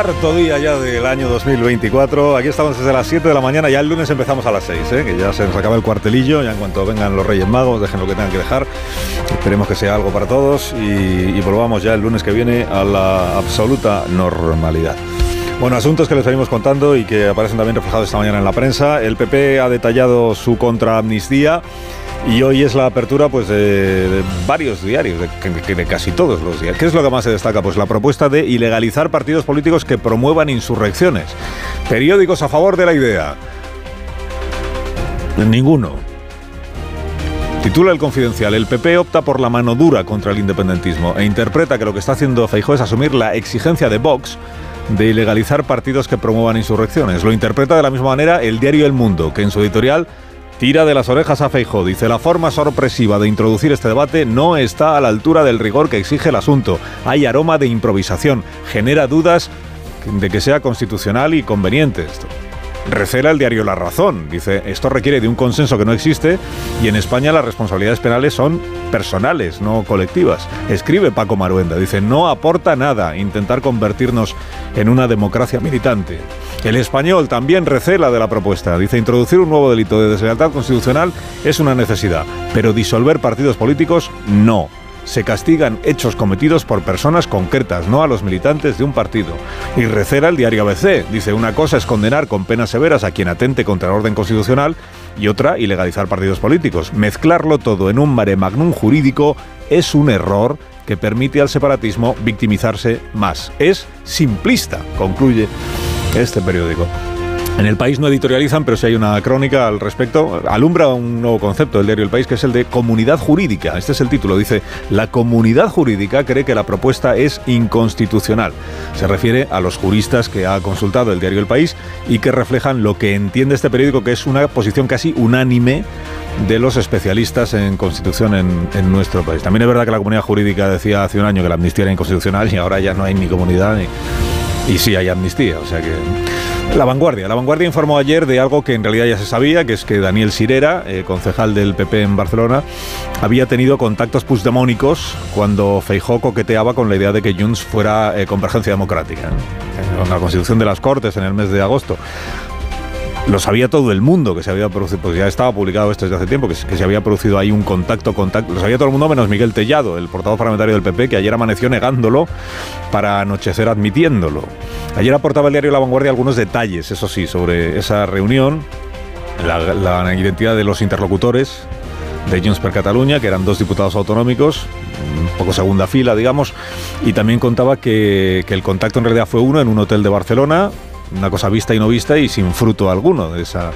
Cuarto día ya del año 2024. Aquí estamos desde las 7 de la mañana. Ya el lunes empezamos a las 6, ¿eh? que ya se nos acaba el cuartelillo. Ya en cuanto vengan los Reyes Magos, dejen lo que tengan que dejar. Esperemos que sea algo para todos y, y volvamos ya el lunes que viene a la absoluta normalidad. Bueno, asuntos que les venimos contando y que aparecen también reflejados esta mañana en la prensa. El PP ha detallado su contraamnistía y hoy es la apertura pues, de, varios diarios, de, de, casi todos los días. ¿Qué es lo que más se destaca? Pues la propuesta de ilegalizar partidos políticos que promuevan insurrecciones. Periódicos a favor de la idea. Ninguno. Titula el confidencial, el PP opta por la mano dura contra el independentismo e interpreta que lo que está haciendo Feijóo es asumir la exigencia de Vox de ilegalizar partidos que promuevan insurrecciones. Lo interpreta de la misma manera el diario El Mundo, que en su editorial tira de las orejas a Feijó. Dice, la forma sorpresiva de introducir este debate no está a la altura del rigor que exige el asunto. Hay aroma de improvisación. Genera dudas de que sea constitucional y conveniente esto. Recela el diario La Razón. Dice, esto requiere de un consenso que no existe y en España las responsabilidades penales son personales, no colectivas. Escribe Paco Maruenda. Dice, no aporta nada intentar convertirnos en una democracia militante. El español también recela de la propuesta. Dice, introducir un nuevo delito de deslealtad constitucional es una necesidad, pero disolver partidos políticos no se castigan hechos cometidos por personas concretas, no a los militantes de un partido. Y recera el diario ABC. Dice, una cosa es condenar con penas severas a quien atente contra el orden constitucional y otra, ilegalizar partidos políticos. Mezclarlo todo en un mare magnum jurídico es un error que permite al separatismo victimizarse más. Es simplista, concluye este periódico. En el país no editorializan, pero sí hay una crónica al respecto. Alumbra un nuevo concepto del diario El País, que es el de comunidad jurídica. Este es el título. Dice, la comunidad jurídica cree que la propuesta es inconstitucional. Se refiere a los juristas que ha consultado el diario El País y que reflejan lo que entiende este periódico, que es una posición casi unánime de los especialistas en constitución en, en, nuestro país. También es verdad que la comunidad jurídica decía hace un año que la amnistía era inconstitucional y ahora ya no hay ni comunidad ni... Y sí hay amnistía, o sea que... La vanguardia. La vanguardia informó ayer de algo que en realidad ya se sabía, que es que Daniel Sirera, eh, concejal del PP en Barcelona, había tenido contactos puigdemónicos cuando Feijó coqueteaba con la idea de que Junts fuera eh, convergencia democrática, con la constitución de las Cortes en el mes de agosto lo sabía todo el mundo que se había producido, pues ya estaba publicado esto desde hace tiempo, que, se había producido ahí un contacto, contacto, lo sabía todo el mundo menos Miguel Tellado, el portavoz parlamentario del PP, que ayer amaneció negándolo para anochecer admitiéndolo. Ayer aportaba el diario La Vanguardia algunos detalles, eso sí, sobre esa reunión, la, identidad de los interlocutores de Junts per Catalunya, que eran dos diputados autonómicos, un poco segunda fila, digamos, y también contaba que el contacto en realidad fue uno en un hotel de Barcelona, una cosa vista y no vista y sin fruto alguno de esa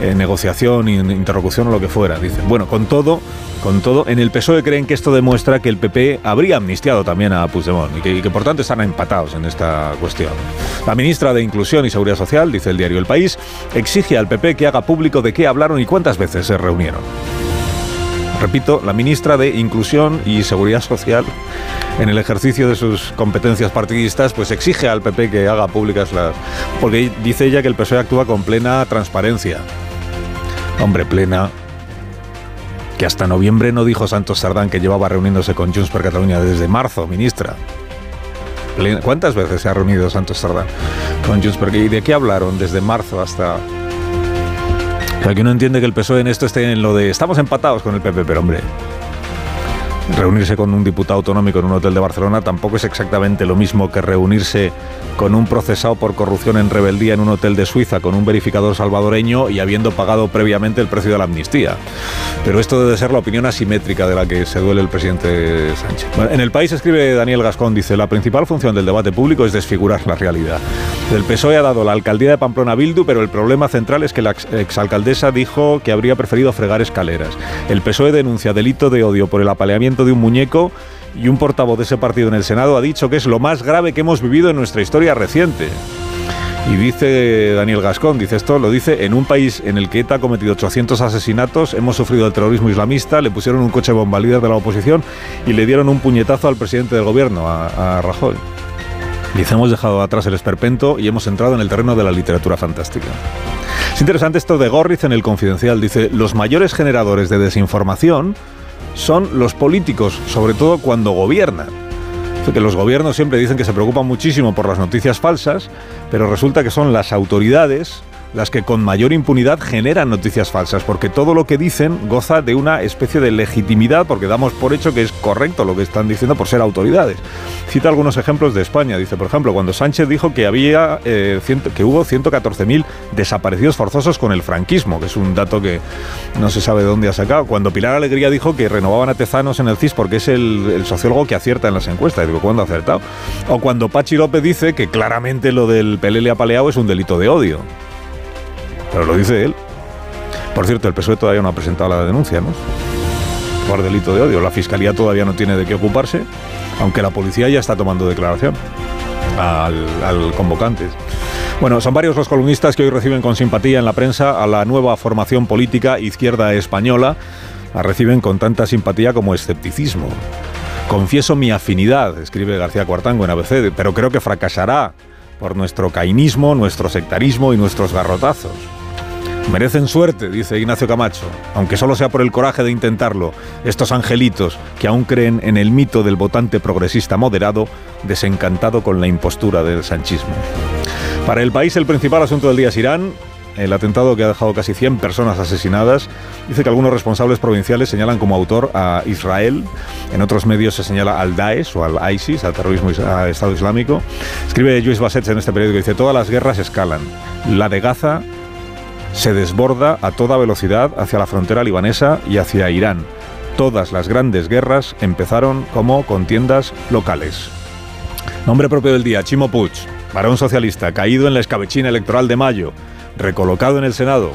eh, negociación, interlocución o lo que fuera. Dicen, bueno, con todo, con todo, en el PSOE creen que esto demuestra que el PP habría amnistiado también a Puigdemont y que, y que por tanto están empatados en esta cuestión. La ministra de Inclusión y Seguridad Social, dice el diario El País, exige al PP que haga público de qué hablaron y cuántas veces se reunieron repito, la ministra de Inclusión y Seguridad Social, en el ejercicio de sus competencias partidistas, pues exige al PP que haga públicas las... Porque dice ella que el PSOE actúa con plena transparencia. Hombre, plena... Que hasta noviembre no dijo Santos Sardán que llevaba reuniéndose con Junts per Cataluña desde marzo, ministra. ¿Cuántas veces se ha reunido Santos Sardán con Junts per ¿Y de qué hablaron desde marzo hasta o sea, que entiende que el PSOE en esto esté en lo de estamos empatados con el PP, pero hombre, reunirse con un diputado autonómico en un hotel de Barcelona tampoco es exactamente lo mismo que reunirse con un procesado por corrupción en rebeldía en un hotel de Suiza con un verificador salvadoreño y habiendo pagado previamente el precio de la amnistía. Pero esto debe ser la opinión asimétrica de la que se duele el presidente Sánchez. En el país escribe Daniel Gascón, dice, la principal función del debate público es desfigurar la realidad. El PSOE ha dado la alcaldía de Pamplona Bildu, pero el problema central es que la exalcaldesa dijo que habría preferido fregar escaleras. El PSOE denuncia delito de odio por el apaleamiento de un muñeco y un portavoz de ese partido en el Senado ha dicho que es lo más grave que hemos vivido en nuestra historia reciente. Y dice Daniel Gascón, dice esto, lo dice, en un país en el que ETA ha cometido 800 asesinatos, hemos sufrido el terrorismo islamista, le pusieron un coche bomba líder de la oposición y le dieron un puñetazo al presidente del gobierno, a, a Rajoy. Dice, hemos dejado atrás el esperpento y hemos entrado en el terreno de la literatura fantástica. Es interesante esto de Gorriz en el Confidencial. Dice, los mayores generadores de desinformación son los políticos, sobre todo cuando gobiernan. Que los gobiernos siempre dicen que se preocupan muchísimo por las noticias falsas, pero resulta que son las autoridades las que con mayor impunidad generan noticias falsas, porque todo lo que dicen goza de una especie de legitimidad, porque damos por hecho que es correcto lo que están diciendo por ser autoridades. Cita algunos ejemplos de España. Dice, por ejemplo, cuando Sánchez dijo que había eh, que hubo 114.000 desaparecidos forzosos con el franquismo, que es un dato que no se sabe de dónde ha sacado. Cuando Pilar Alegría dijo que renovaban a Tezanos en el CIS porque es el, sociólogo que acierta en las encuestas. Digo, ¿cuándo ha acertado? O cuando Pachi López dice que claramente lo del pelele apaleado es un delito de odio pero lo dice él. Por cierto, el PSOE todavía no ha presentado la denuncia, ¿no? Por delito de odio. La Fiscalía todavía no tiene de qué ocuparse, aunque la policía ya está tomando declaración al, convocante. Bueno, son varios los columnistas que hoy reciben con simpatía en la prensa a la nueva formación política izquierda española. La reciben con tanta simpatía como escepticismo. Confieso mi afinidad, escribe García Cuartango en ABC, pero creo que fracasará por nuestro cainismo, nuestro sectarismo y nuestros garrotazos. Merecen suerte, dice Ignacio Camacho, aunque solo sea por el coraje de intentarlo, estos angelitos que aún creen en el mito del votante progresista moderado, desencantado con la impostura del sanchismo. Para el país el principal asunto del día es Irán, el atentado que ha dejado casi 100 personas asesinadas. Dice que algunos responsables provinciales señalan como autor a Israel. En otros medios se señala al Daesh o al ISIS, al terrorismo al Estado Islámico. Escribe Luis Bassett en este periódico, dice, todas las guerras escalan. La de Gaza se desborda a toda velocidad hacia la frontera libanesa y hacia Irán. Todas las grandes guerras empezaron como contiendas locales. Nombre propio del día, Chimo Puig, varón socialista, caído en la escabechina electoral de mayo, recolocado en el Senado,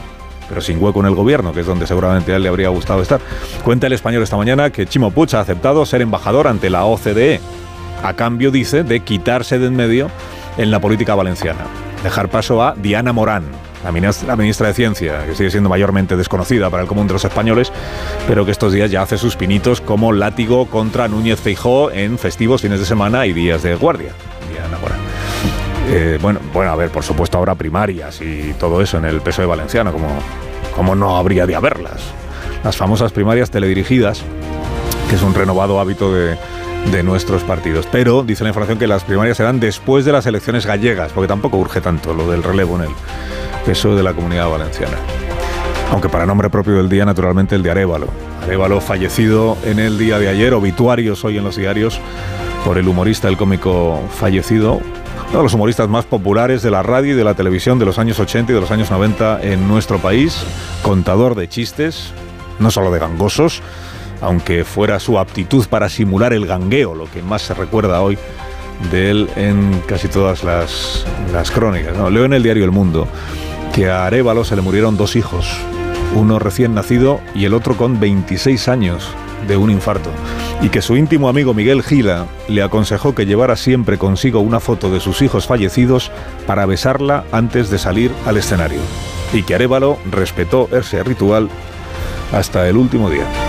pero sin hueco en el gobierno, que es donde seguramente a él le habría gustado estar. Cuenta el español esta mañana que Chimo Puig ha aceptado ser embajador ante la OCDE, a cambio, dice, de quitarse de en medio en la política valenciana. Dejar paso a Diana Morán, la ministra, de Ciencia, que sigue siendo mayormente desconocida para el común de los españoles, pero que estos días ya hace sus pinitos como látigo contra Núñez Feijó en festivos, fines de semana y días de guardia. Eh, bueno, bueno, a ver, por supuesto ahora primarias y todo eso en el PSOE valenciano, como, como no habría de haberlas. Las famosas primarias teledirigidas, que es un renovado hábito de, de nuestros partidos. Pero dice la información que las primarias serán después de las elecciones gallegas, porque tampoco urge tanto lo del relevo en el PSOE de la Comunidad Valenciana. Aunque para nombre propio del día, naturalmente, el de Arevalo. Arevalo fallecido en el día de ayer, obituarios hoy en los diarios por el humorista, el cómico fallecido, uno de los humoristas más populares de la radio y de la televisión de los años 80 y de los años 90 en nuestro país, contador de chistes, no solo de gangosos, aunque fuera su aptitud para simular el gangueo, lo que más se recuerda hoy de él en casi todas las, crónicas. Leo en el diario El Mundo que a Arevalo se le murieron dos hijos, uno recién nacido y el otro con 26 años de un infarto, y que su íntimo amigo Miguel Gila le aconsejó que llevara siempre consigo una foto de sus hijos fallecidos para besarla antes de salir al escenario, y que Arevalo respetó ese ritual hasta el último día.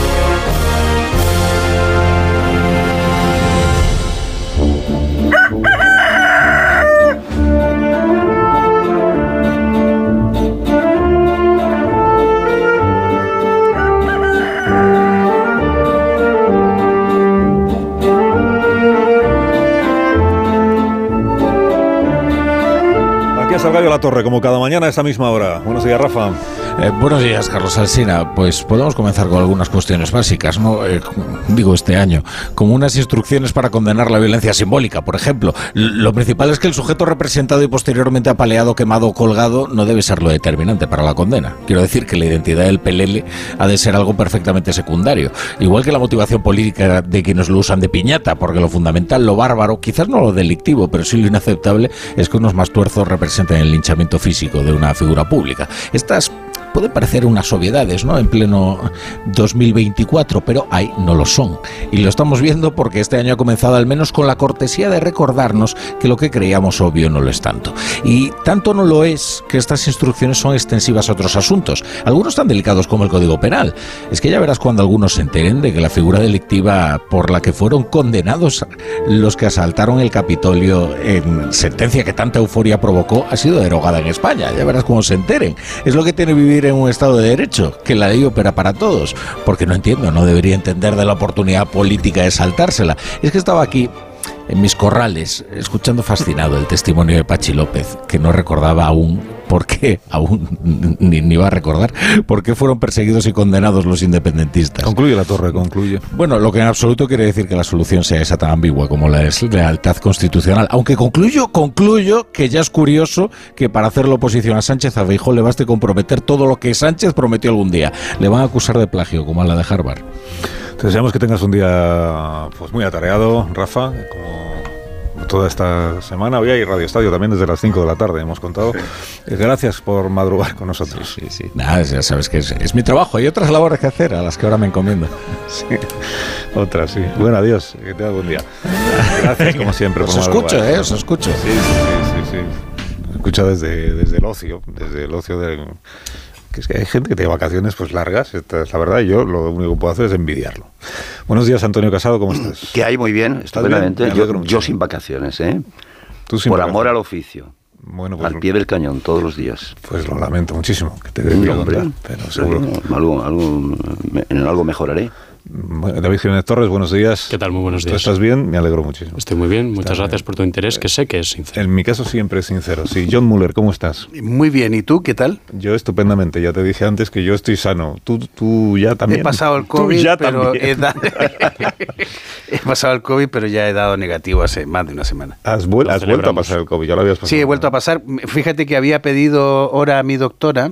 Salgario La Torre, como cada mañana a esta misma hora. Buenos días, Rafa. Eh, buenos días, Carlos Alsina. Pues podemos comenzar con algunas cuestiones básicas, ¿no? Eh, digo, este año, como unas instrucciones para condenar la violencia simbólica, por ejemplo. Lo principal es que el sujeto representado y posteriormente apaleado, quemado o colgado no debe ser lo determinante para la condena. Quiero decir que la identidad del pelele ha de ser algo perfectamente secundario. Igual que la motivación política de quienes lo usan de piñata, porque lo fundamental, lo bárbaro, quizás no lo delictivo, pero sí lo inaceptable, es que unos más tuerzos representen el linchamiento físico de una figura pública. Estas pueden parecer unas obviedades, ¿no? En pleno 2024, pero ahí no lo son. Y lo estamos viendo porque este año ha comenzado al menos con la cortesía de recordarnos que lo que creíamos obvio no lo es tanto. Y tanto no lo es que estas instrucciones son extensivas a otros asuntos, algunos tan delicados como el Código Penal. Es que ya verás cuando algunos se enteren de que la figura delictiva por la que fueron condenados los que asaltaron el Capitolio en sentencia que tanta euforia provocó ha sido derogada en España. Ya verás cómo se enteren. Es lo que tiene vivir en un Estado de Derecho, que la ley opera para todos, porque no entiendo, no debería entender de la oportunidad política de saltársela. Es que estaba aquí en mis corrales, escuchando fascinado el testimonio de Pachi López, que no recordaba aún por qué, aún ni, ni va a recordar, por qué fueron perseguidos y condenados los independentistas. Concluye la torre, concluye. Bueno, lo que en absoluto quiere decir que la solución sea esa tan ambigua como la es lealtad constitucional. Aunque concluyo, concluyo que ya es curioso que para hacer la oposición a Sánchez a le baste comprometer todo lo que Sánchez prometió algún día. Le van a acusar de plagio, como a la de Harvard. Te deseamos que tengas un día pues muy atareado, Rafa, como toda esta semana. Hoy hay Radio Estadio también desde las 5 de la tarde, hemos contado. Eh, Gracias por madrugar con nosotros. Sí, sí. Nada, ya sabes que es, es mi trabajo. Hay otras labores que hacer a las que ahora me encomiendo. Sí, otra, sí. Bueno, adiós, que tengas buen día. Gracias, como siempre. Os por escucho, madrugar. ¿eh? Os escucho. Sí, sí, sí, sí, sí. Escucha desde, desde el ocio, desde el ocio del... Que es que hay gente que tiene vacaciones pues largas, esta es la verdad, y yo lo único que puedo hacer es envidiarlo. Buenos días, Antonio Casado, ¿cómo estás? Que hay muy bien, ¿Estás bien? estupendamente. Me alegro Yo, yo sin vacaciones, ¿eh? Tú sin Por vacaciones. amor al oficio. Bueno, pues, al pie del cañón, todos los días. pues lo lamento muchísimo, que te contar, pero seguro. Algo, algo, en algo mejoraré. David Jiménez Torres, buenos días. ¿Qué tal? Muy buenos ¿Tú días. estás bien? Me alegro muchísimo. Estoy muy bien, muchas Está gracias bien. por tu interés, que sé que es sincero. En mi caso siempre es sincero. Sí, John Muller, ¿cómo estás? Muy bien, ¿y tú qué tal? Yo estupendamente, ya te dije antes que yo estoy sano. Tú, tú ya también. He pasado el COVID, ya pero he, da- he pasado el COVID, pero ya he dado negativo hace más de una semana. Has, vuel- has vuelto a pasar el COVID, ya lo habías pasado. Sí, he vuelto a pasar. Fíjate que había pedido hora a mi doctora.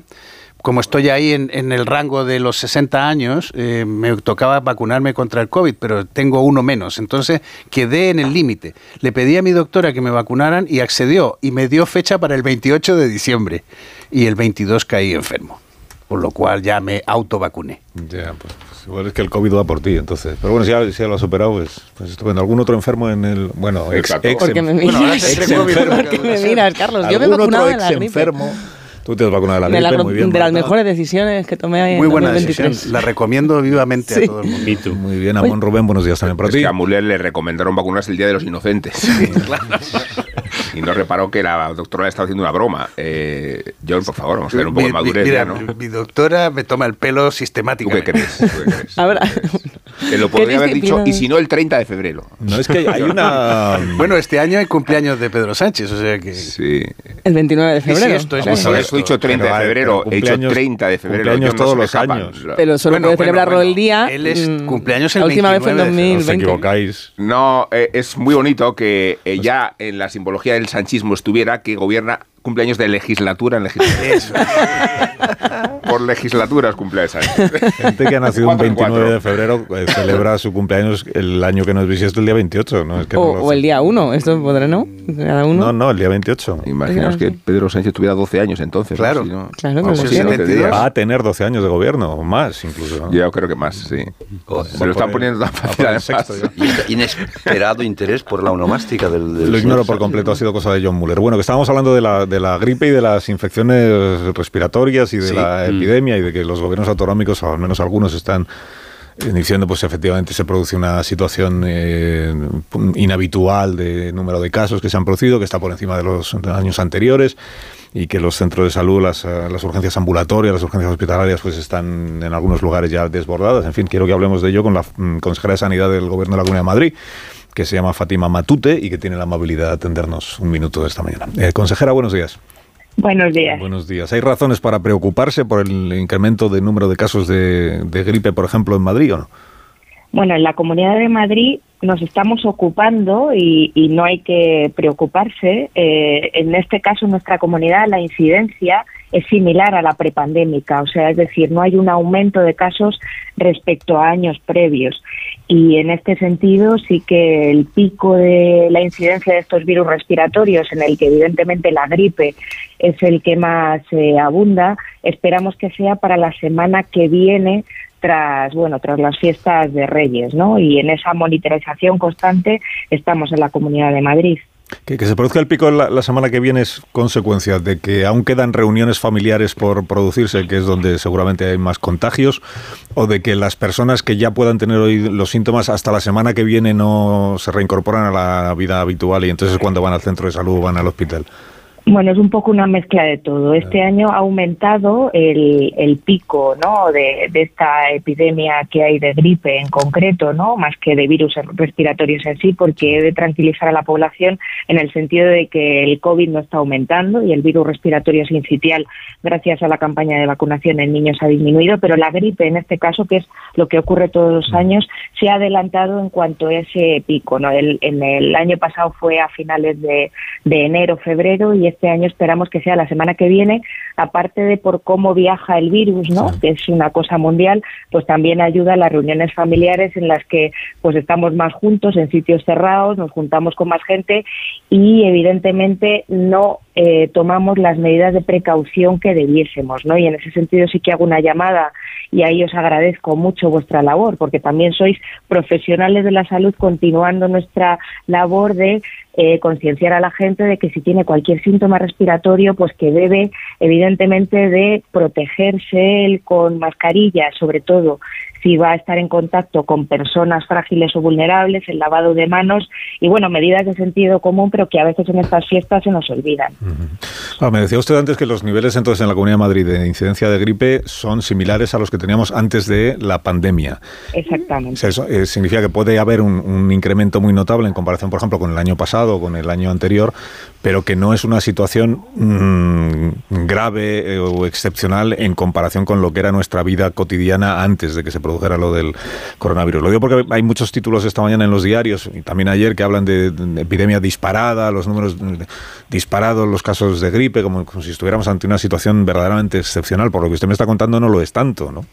Como estoy ahí en, en el rango de los 60 años, eh, me tocaba vacunarme contra el COVID, pero tengo uno menos. Entonces quedé en el límite. Le pedí a mi doctora que me vacunaran y accedió. Y me dio fecha para el 28 de diciembre. Y el 22 caí enfermo. Por lo cual ya me autovacuné. Ya, pues, pues igual es que el COVID va por ti, entonces. Pero bueno, si ya, si ya lo has superado, pues, pues estupendo. ¿Algún otro enfermo en el. Bueno, ex, Exacto. ex Porque me enfermo. miras, Bueno, ahora porque me miras, Carlos. Yo me he ¿Algún vacunado de la gripe. ex-enfermo? Tú te has vacunado de la gripe, la- muy bien. de las mejores decisiones que tomé en Muy buena 2023. decisión. La recomiendo vivamente Sí. a todo el mundo. Muy bien, Amón Rubén, buenos días también para Es ti. que a Muller le recomendaron vacunarse el Día de los Inocentes. y no reparó que la doctora le estaba haciendo una broma. Eh, John, por favor, vamos a tener un poco de Mi- mi- madurez mira, ya, ¿no? mi, doctora me toma el pelo ¿Tú sistemáticamente. qué crees? ¿Tú qué crees? Ahora, Te lo ¿Qué podría haber dicho, y si no, el 30 de febrero. No, es que hay una. Bueno, este año hay cumpleaños de Pedro Sánchez, o sea que... Sí. el 29 de Sí, sí, febrero. esto es Vamos a ver, cierto. he dicho 30 Pero de febrero, pero he dicho cumpleaños- 30 de febrero. cumpleaños no todos los años. Pero solo Bueno, puede bueno, celebrarlo bueno. el día. Él es cumpleaños el La última vez fue en 29 de- Os 2020. equivocáis. No, eh, es muy bonito que eh, ya en la simbología del sanchismo estuviera que gobierna cumpleaños de legislatura en legislatura. Eso. Por legislaturas cumpleaños. Gente que ha nacido en 29 de cuatro. febrero eh, celebra su cumpleaños el año que nos bisiesto el día 28, ¿no? Es que no O, lo o el día 1, esto podrá, ¿no? Cada uno. No, no, el día 28. Imaginaos que Pedro Sánchez tuviera 12 años entonces. ¿no? Claro. Si no- Claro, Vamos, pero si sí. no, Va a tener 12 años de gobierno, o más incluso. ¿no? Yo creo que más, sí. Se lo están poniendo tan fácil el además. sexto Inesperado interés por la onomástica del... del Lo ignoro por completo, ¿no? ha sido cosa de John Muller. Bueno, que estábamos hablando de la, de la gripe y de las infecciones respiratorias y de Sí. la Mm. epidemia y de que los gobiernos autonómicos, o al menos algunos, están diciendo pues efectivamente se produce una situación eh, inhabitual de número de casos que se han producido, que está por encima de los años anteriores y que los centros de salud, las, las urgencias ambulatorias, las urgencias hospitalarias, pues están en algunos lugares ya desbordadas. En fin, quiero que hablemos de ello con la mm, consejera de Sanidad del Gobierno de la Comunidad de Madrid, que se llama Fátima Matute y que tiene la amabilidad de atendernos un minuto de esta mañana. Eh, consejera, buenos días. Buenos días. Buenos días. ¿Hay razones para preocuparse por el incremento de número de casos de, de gripe, por ejemplo, en Madrid o no? Bueno, en la Comunidad de Madrid nos estamos ocupando y, y no hay que preocuparse. Eh, en este caso, en nuestra comunidad, la incidencia es similar a la prepandémica, o sea, es decir, no hay un aumento de casos respecto a años previos. Y en este sentido, sí que el pico de la incidencia de estos virus respiratorios, en el que evidentemente la gripe es el que más eh, abunda, esperamos que sea para la semana que viene tras bueno tras las fiestas de Reyes, ¿no? Y en esa monitorización constante estamos en la Comunidad de Madrid. Que, se produzca el pico la, semana que viene es consecuencia de que aún quedan reuniones familiares por producirse, que es donde seguramente hay más contagios, o de que las personas que ya puedan tener hoy los síntomas hasta la semana que viene no se reincorporan a la vida habitual y entonces es cuando van al centro de salud o van al hospital. Bueno, es un poco una mezcla de todo. Este año ha aumentado el, el pico ¿no? de, de, esta epidemia que hay de gripe en concreto, ¿no? más que de virus respiratorios en sí, porque he de tranquilizar a la población en el sentido de que el COVID no está aumentando y el virus respiratorio sincitial, gracias a la campaña de vacunación en niños, ha disminuido, pero la gripe en este caso, que es lo que ocurre todos los años, se ha adelantado en cuanto a ese pico. ¿no? El, en el año pasado fue a finales de, de enero, febrero y este año esperamos que sea la semana que viene, aparte de por cómo viaja el virus, ¿no? Sí. Que es una cosa mundial, pues también ayuda a las reuniones familiares en las que pues estamos más juntos en sitios cerrados, nos juntamos con más gente y evidentemente no eh, tomamos las medidas de precaución que debiésemos, ¿no? Y en ese sentido sí que hago una llamada y ahí os agradezco mucho vuestra labor, porque también sois profesionales de la salud continuando nuestra labor de eh, concienciar a la gente de que si tiene cualquier síntoma respiratorio, pues que debe evidentemente de protegerse él con mascarilla, sobre todo si va a estar en contacto con personas frágiles o vulnerables, el lavado de manos y, bueno, medidas de sentido común, pero que a veces en estas fiestas se nos olvidan. Uh -huh. ah, me decía usted antes que los niveles entonces en la Comunidad de Madrid de incidencia de gripe son similares a los que teníamos antes de la pandemia. Exactamente. O sea, eso eh, significa que puede haber un, un, incremento muy notable en comparación, por ejemplo, con el año pasado o con el año anterior, pero que no es una situación mmm, grave eh, o excepcional en comparación con lo que era nuestra vida cotidiana antes de que se produjera lo del coronavirus. Lo digo porque hay muchos títulos esta mañana en los diarios y también ayer que hablan de, de epidemia disparada, los números disparados, los casos de gripe, como, como si estuviéramos ante una situación verdaderamente excepcional. Por lo que usted me está contando no lo es tanto, ¿no?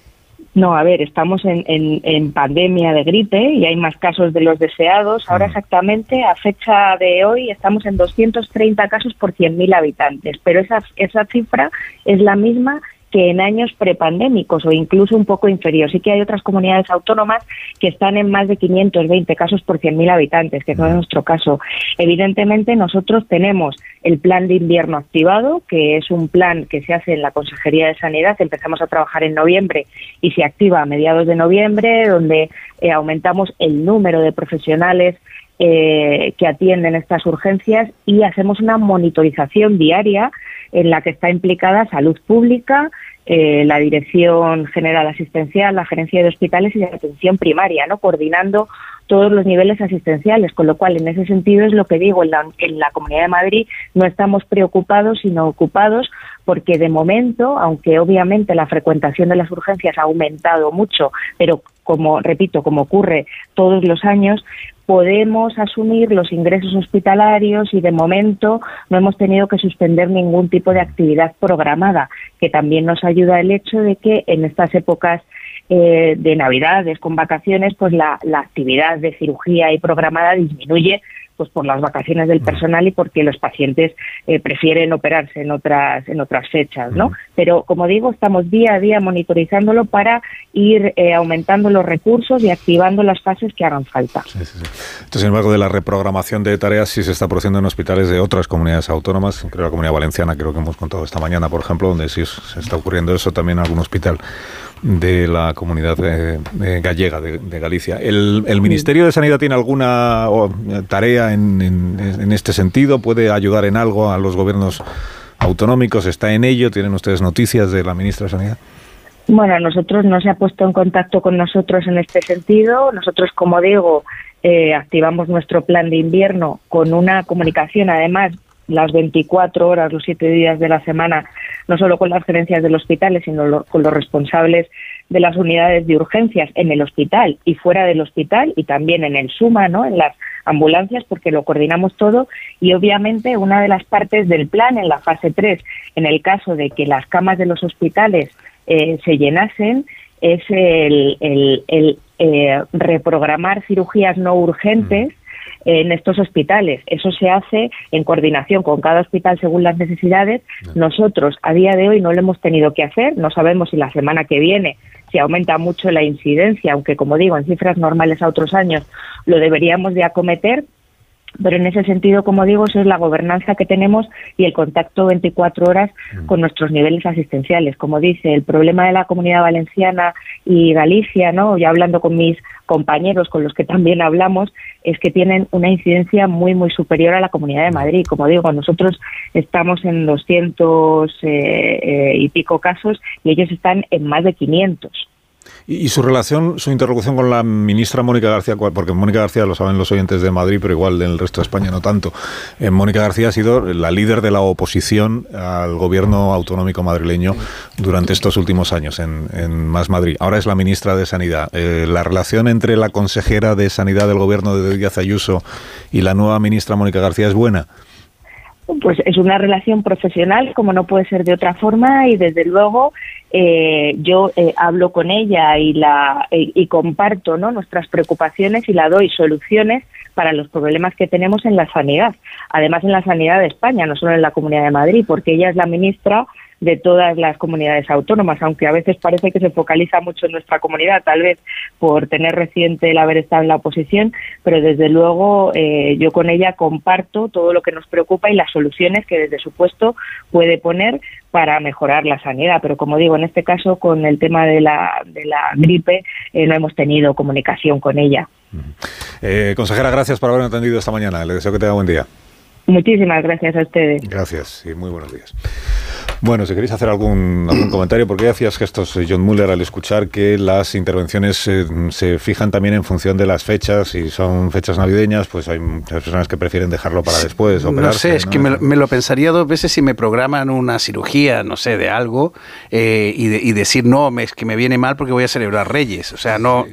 No, a ver, estamos en, en, en, pandemia de gripe y hay más casos de los deseados. Ahora exactamente, a fecha de hoy, estamos en 230 casos por 100.000 habitantes, pero esa, esa cifra es la misma que en años prepandémicos o incluso un poco inferior. Sí que hay otras comunidades autónomas que están en más de 520 casos por 100.000 habitantes, que no es nuestro caso. Evidentemente, nosotros tenemos el plan de invierno activado, que es un plan que se hace en la Consejería de Sanidad. Empezamos a trabajar en noviembre y se activa a mediados de noviembre, donde eh, aumentamos el número de profesionales eh, que atienden estas urgencias y hacemos una monitorización diaria en la que está implicada salud pública, eh, la Dirección General Asistencial, la Gerencia de Hospitales y la Atención Primaria, ¿no? coordinando todos los niveles asistenciales, con lo cual en ese sentido es lo que digo, en la, en la Comunidad de Madrid no estamos preocupados sino ocupados porque de momento, aunque obviamente la frecuentación de las urgencias ha aumentado mucho, pero como repito, como ocurre todos los años, podemos asumir los ingresos hospitalarios y de momento no hemos tenido que suspender ningún tipo de actividad programada, que también nos ayuda el hecho de que en estas épocas eh, de Navidades con vacaciones, pues la, la actividad de cirugía y programada disminuye pues por las vacaciones del personal y porque los pacientes eh, prefieren operarse en otras en otras fechas, ¿no? Pero como digo, estamos día a día monitorizándolo para ir eh, aumentando los recursos y activando las fases que hagan falta. Sí, sí, sí. Entonces, sin embargo, de la reprogramación de tareas sí se está produciendo en hospitales de otras comunidades autónomas, creo la comunidad valenciana, creo que hemos contado esta mañana, por ejemplo, donde sí se está ocurriendo eso también en algún hospital de la comunidad eh, gallega de, Galicia. ¿El, ¿El, Ministerio de Sanidad tiene alguna tarea en, en, en, este sentido? ¿Puede ayudar en algo a los gobiernos autonómicos? ¿Está en ello? ¿Tienen ustedes noticias de la ministra de Sanidad? Bueno, nosotros no se ha puesto en contacto con nosotros en este sentido. Nosotros, como digo, eh, activamos nuestro plan de invierno con una comunicación, además, las 24 horas, los 7 días de la semana, no solo con las gerencias del hospital, sino lo- con los responsables de las unidades de urgencias en el hospital y fuera del hospital y también en el SUMA, ¿no? en las ambulancias, porque lo coordinamos todo y obviamente una de las partes del plan en la fase 3, en el caso de que las camas de los hospitales eh, se llenasen, es el, eh, reprogramar cirugías no urgentes en estos hospitales. Eso se hace en coordinación con cada hospital según las necesidades. Nosotros a día de hoy no lo hemos tenido que hacer. No sabemos si la semana que viene si aumenta mucho la incidencia, aunque como digo, en cifras normales a otros años lo deberíamos de acometer. Pero en ese sentido, como digo, eso es la gobernanza que tenemos y el contacto 24 horas con nuestros niveles asistenciales. Como dice, el problema de la comunidad valenciana y Galicia, ¿no? ya hablando con mis compañeros con los que también hablamos, es que tienen una incidencia muy, muy superior a la Comunidad de Madrid. Como digo, nosotros estamos en 200 eh, eh, y pico casos y ellos están en más de 500. Y, su relación, su interlocución con la ministra Mónica García, porque Mónica García lo saben los oyentes de Madrid, pero igual del resto de España no tanto. Eh, Mónica García ha sido la líder de la oposición al gobierno autonómico madrileño durante estos últimos años en, en Más Madrid. Ahora es la ministra de Sanidad. Eh, la relación entre la consejera de Sanidad del gobierno de Díaz Ayuso y la nueva ministra Mónica García es buena. Pues es una relación profesional, como no puede ser de otra forma, y desde luego eh, yo eh, hablo con ella y la y, y comparto ¿no? nuestras preocupaciones y la doy soluciones para los problemas que tenemos en la sanidad. Además, en la sanidad de España, no solo en la Comunidad de Madrid, porque ella es la ministra de todas las comunidades autónomas, aunque a veces parece que se focaliza mucho en nuestra comunidad, tal vez por tener reciente el haber estado en la oposición, pero desde luego eh, yo con ella comparto todo lo que nos preocupa y las soluciones que desde su puesto puede poner para mejorar la sanidad. Pero como digo, en este caso con el tema de la, de la gripe eh, no hemos tenido comunicación con ella. Eh, consejera, gracias por haberme atendido esta mañana. Le deseo que tenga buen día. Muchísimas gracias a ustedes. Gracias y muy buenos días. Bueno, si queréis hacer algún, algún comentario, porque hacías gestos, eh, John Muller, al escuchar que las intervenciones eh, se fijan también en función de las fechas, y son fechas navideñas, pues hay muchas personas que prefieren dejarlo para después, No operarse. sé, es que me, lo- me lo pensaría dos veces si me programan una cirugía, no sé, de algo, eh, y, de- y decir, no, me- es que me viene mal porque voy a celebrar Reyes. O sea, no,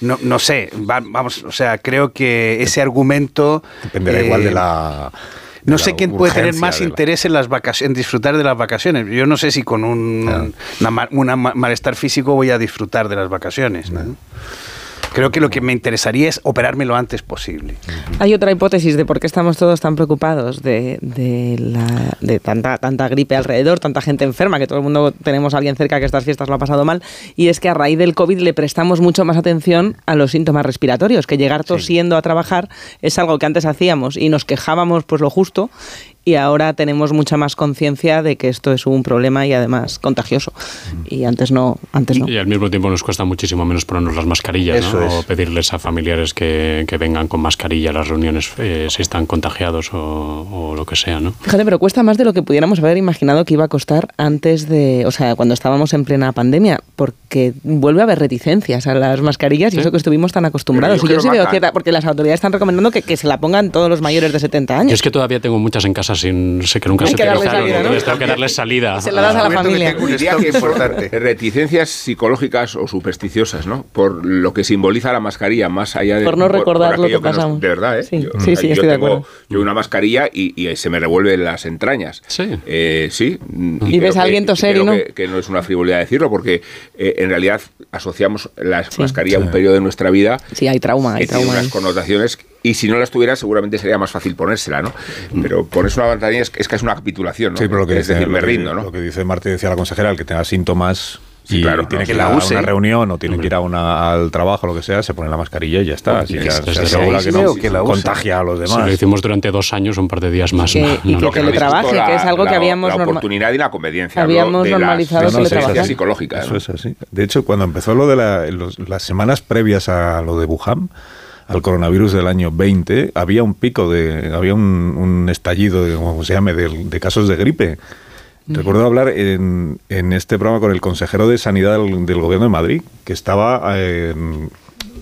no, no sé, va- vamos, o sea, creo que ese argumento... Dependerá eh, igual de la... No sé quién puede tener más la- interés en las vacaciones, en disfrutar de las vacaciones. Yo no sé si con un una ma- una ma- malestar físico voy a disfrutar de las vacaciones. ¿no? Creo que lo que me interesaría es operarme lo antes posible. Hay otra hipótesis de por qué estamos todos tan preocupados de, de, la- de tanta, tanta gripe alrededor, tanta gente enferma, que todo el mundo tenemos a alguien cerca que estas fiestas lo ha pasado mal, y es que a raíz del COVID le prestamos mucho más atención a los síntomas respiratorios, que llegar tosiendo a trabajar es algo que antes hacíamos y nos quejábamos pues lo justo, y ahora tenemos mucha más conciencia de que esto es un problema y además contagioso. Y antes no, antes no. Y al mismo tiempo nos cuesta muchísimo menos ponernos las mascarillas. O pedirles a familiares que, que vengan con mascarilla a las reuniones eh, si están contagiados o, o lo que sea, ¿no? Fíjate, pero cuesta más de lo que pudiéramos haber imaginado que iba a costar antes de, o sea, cuando estábamos en plena pandemia, porque vuelve a haber reticencias a las mascarillas y eso que estuvimos tan acostumbrados. Y yo yo sí veo cierta, porque las autoridades están recomendando que, que se la pongan todos los mayores de 70 Yo años. es que todavía tengo muchas en casa sin sé que nunca Hay se utilizaron, salida, ¿no? tengo que darles salida. Se la das a la familia. Diría que por importante. reticencias psicológicas o supersticiosas, ¿no? Por lo que simboliza la mascarilla, más allá de... Por no recordar lo aquello que nos- pasamos. de verdad, ¿eh? Sí, sí, sí, yo estoy de tengo acuerdo. yo una mascarilla y, y se me revuelven las entrañas. Sí. Eh, sí. Y ves a alguien toser y no. Que, que no es una frivolidad decirlo, porque eh, en realidad asociamos la mascarilla a un periodo de nuestra vida Sí, hay trauma, hay trauma. unas connotaciones y si no las tuviera seguramente sería más fácil ponérsela, ¿no? Pero ponerse una pantalla es, es que es una capitulación, ¿no? Sí, pero lo que es dice, decir, lo me que- rindo, ¿no? Lo que dice Marta y decía la consejera, el que tenga síntomas Sí, y claro, tiene no, que que ir la a use. una reunión o tiene que ir a, una, al trabajo, lo que sea, se pone la mascarilla y ya está. Así ya se asegura que sí no que la contagia a los Si demás. lo hicimos durante dos años, un par de días más. Que- no, y no. que no teletrabaje, que es algo que la- habíamos La oportunidad y la conveniencia. Habíamos de las normalizado el teletrabajo. consecuencias psicológicas. Eso es así. De hecho, cuando empezó lo de la- los- las semanas previas a lo de Wuhan, al coronavirus del año 20, había un pico de, había un, un estallido, de, como se llame, de, de casos de gripe. Recuerdo hablar en, en este programa con el consejero de Sanidad del, del Gobierno de Madrid, que estaba eh,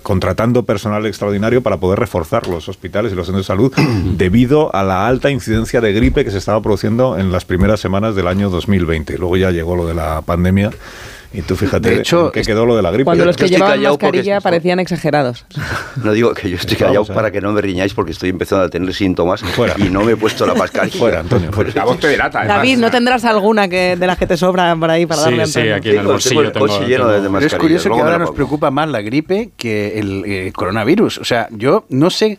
contratando personal extraordinario para poder reforzar los hospitales y los centros de salud debido a la alta incidencia de gripe que se estaba produciendo en las primeras semanas del año 2020. Luego ya llegó lo de la pandemia. Y tú fíjate De hecho, qué quedó lo de la gripe. Cuando los que llevaban mascarilla parecían exagerados. No digo que yo estoy Vamos callado para que no me riñáis porque estoy empezando a tener síntomas Fuera. y no me he puesto la mascarilla. Fuera, Antonio, fuera. La voz te delata, además. David, ¿no tendrás alguna que de las que te sobran por ahí para Sí, darle a sí, Antonio? aquí en el bolsillo tengo el tengo, bolsillo lleno tengo- de- Pero es mascarillas, curioso que ahora nos preocupa más la gripe que el eh, coronavirus. O sea, yo no sé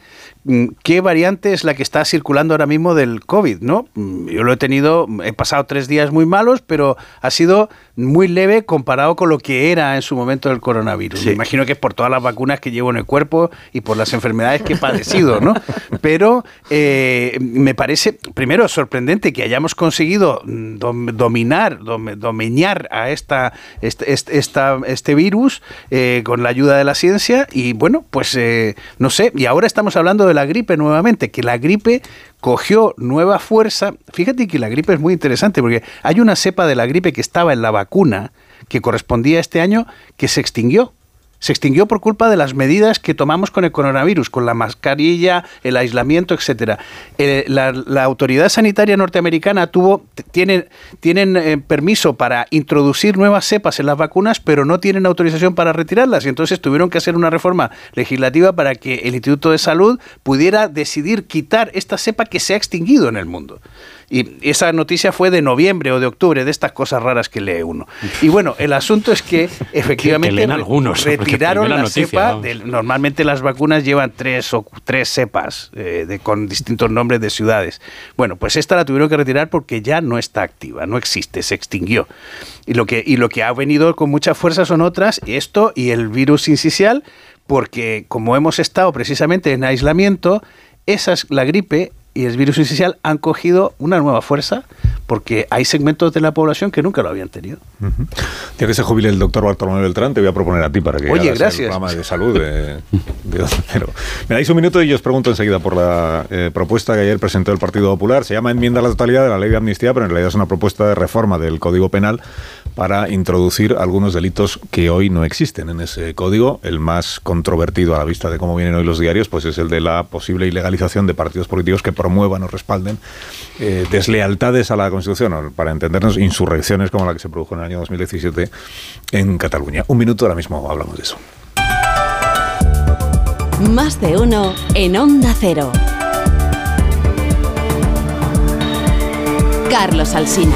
qué variante es la que está circulando ahora mismo del COVID, ¿no? Mm, Yo lo he tenido, he pasado tres días muy malos, pero ha sido muy leve comparado con lo que era en su momento el coronavirus. Sí. Me imagino que es por todas las vacunas que llevo en el cuerpo y por las enfermedades que he padecido, ¿no? Pero eh, me parece, primero, sorprendente que hayamos conseguido mm, dom- dominar, dom- domeñar a esta, este, este, esta- este virus eh, con la ayuda de la ciencia y bueno, pues eh, no sé, y ahora estamos hablando de la gripe nuevamente, que la gripe cogió nueva fuerza. Fíjate que la gripe es muy interesante porque hay una cepa de la gripe que estaba en la vacuna que correspondía a este año que se extinguió. Se extinguió por culpa de las medidas que tomamos con el coronavirus, con la mascarilla, el aislamiento, etcétera. Eh, la, autoridad sanitaria norteamericana tuvo, tienen, tienen eh, permiso para introducir nuevas cepas en las vacunas, pero no tienen autorización para retirarlas. Y entonces tuvieron que hacer una reforma legislativa para que el Instituto de Salud pudiera decidir quitar esta cepa que se ha extinguido en el mundo. Y esa noticia fue de noviembre o de octubre, de estas cosas raras que lee uno. Y bueno, el asunto es que efectivamente algunos, retiraron la noticia, cepa. del- normalmente las vacunas llevan tres o tres cepas eh, de, con distintos nombres de ciudades. Bueno, pues esta la tuvieron que retirar porque ya no está activa, no existe, se extinguió. Y lo que, y lo que ha venido con mucha fuerza son otras, esto y el virus incisional, porque como hemos estado precisamente en aislamiento, esas, la gripe y el virus incisional han cogido una nueva fuerza porque hay segmentos de la población que nunca lo habían tenido. Ujú. Ya que se jubile el doctor Bartolomé Beltrán, te voy a proponer a ti para que Oye, hagas gracias. el programa de salud de, de. Me dais un minuto y yo os pregunto enseguida por la eh, propuesta que ayer presentó el Partido Popular. Se llama enmienda a la totalidad de la ley de amnistía, pero en realidad es una propuesta de reforma del Código Penal para introducir algunos delitos que hoy no existen en ese código. El más controvertido a la vista de cómo vienen hoy los diarios, pues es el de la posible ilegalización de partidos políticos que promuevan o respalden eh, deslealtades a la Constitución, para entendernos, insurrecciones como la que se produjo en el año 2017 en Cataluña. Un minuto, ahora mismo hablamos de eso. Más de uno en Onda Cero. Carlos Alsina.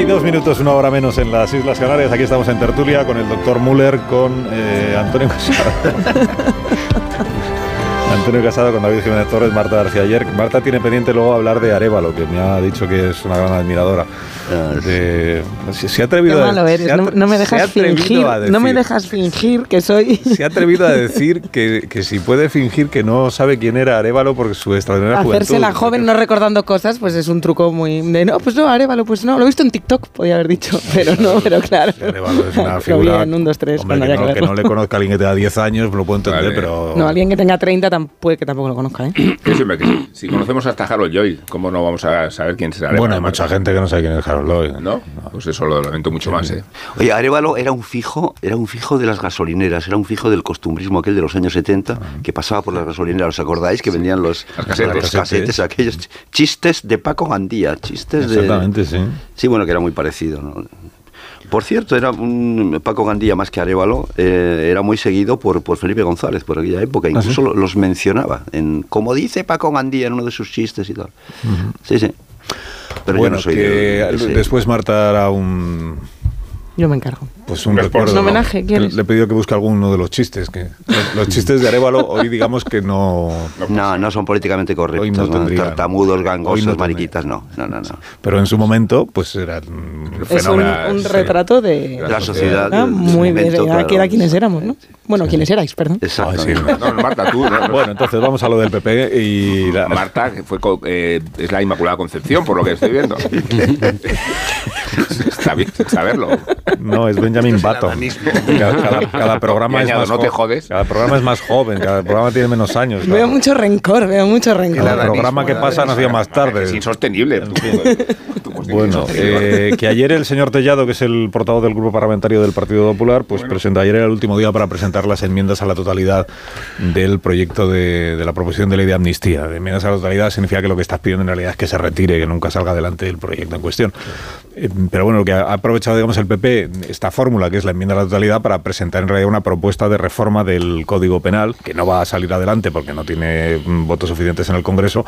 Y dos minutos, una hora menos en las Islas Canarias. Aquí estamos en tertulia con el doctor Müller, con eh, Antonio Casado. Antonio Casado, con David Jiménez Torres, Marta García Ayer. Marta tiene pendiente luego hablar de Arevalo, que me ha dicho que es una gran admiradora. De- se, se ha atrevido a- malo eres, se ha- no, no me dejas fingir, a no me decir- dejas fingir que soy... Se ha atrevido a decir que, que si puede fingir que no sabe quién era Arevalo por su extraordinaria Hacerse juventud. la joven no recordando cosas, pues es un truco muy de no, pues no, Arevalo, pues no, lo he visto en TikTok, podía haber dicho, pero no, pero claro. Arevalo es una figura. vi en un, dos, tres, hombre, cuando que, no, que le conozca a alguien que tenga 10 años, lo puedo entender, Vale. pero. No, alguien que tenga 30 puede que tampoco lo conozca, ¿eh? Que siempre que sí. Si conocemos hasta Harold Joy, ¿cómo no vamos a saber quién será? Bueno, hay mucha gente que no sabe quién es Harold Lloyd. ¿No? Pues eso lo lamento mucho más, ¿eh? Oye, Arevalo era un fijo, era un fijo de las gasolineras, era un fijo del costumbrismo aquel de los años 70 que pasaba por las gasolineras, ¿os acordáis? Que vendían los, Las casetes. los casetes, aquellos chistes de Paco Gandía, chistes de... Exactamente, sí. Sí, bueno, que era muy parecido, ¿no? Por cierto, era un Paco Gandía más que Arevalo, eh, era muy seguido por, por Felipe González por aquella época, ¿Ah, incluso lo- los mencionaba, en como dice Paco Gandía en uno de sus chistes y tal. Sí, sí. Pero yo bueno, no soy que de- de ese- después Marta hará un Yo me encargo. Pues un recuerdo. ¿Un homenaje, quieres? Le he pedido que busque alguno de los chistes. que Los, los chistes de Arevalo hoy digamos que no... No, no son políticamente Hoy correctos. no ¿no? tendrían. Tartamudos, Hoy gangosos, no mariquitas, no. No, no, no. Pero en su momento, pues eran mm, Es un, fenómenos, un sí. retrato de... La sociedad. Ah, muy bien, era, claro. que era quienes éramos, ¿no? Bueno, quienes erais, perdón. Exacto. Ay, sí. No, no, Marta, tú. no, no. Bueno, entonces vamos a lo del PP y... la- Marta que fue co- eh, es la Inmaculada Concepción, por lo que estoy viendo. Saberlo. No, es Benjamin Button. Cada, cada- cada programa es más no te jo- jodes. Cada programa es más joven, cada programa tiene menos años. Veo Cada, mucho rencor, veo mucho rencor. cada programa que pasa nació más tarde. Es insostenible. Bueno, eh, que ayer el señor Tellado, que es el portavoz del grupo parlamentario del Partido Popular, pues presentó ayer era el último día para presentar las enmiendas a la totalidad del proyecto de, de la proposición de ley de amnistía. De enmiendas a la totalidad significa que lo que estás pidiendo en realidad es que se retire, que nunca salga adelante el proyecto en cuestión. Eh, pero bueno, lo que ha ha aprovechado, digamos, el PP, esta fórmula que es la enmienda a la totalidad, para presentar en realidad una propuesta de reforma del Código Penal, que no va a salir adelante porque no tiene mm, votos suficientes en el Congreso,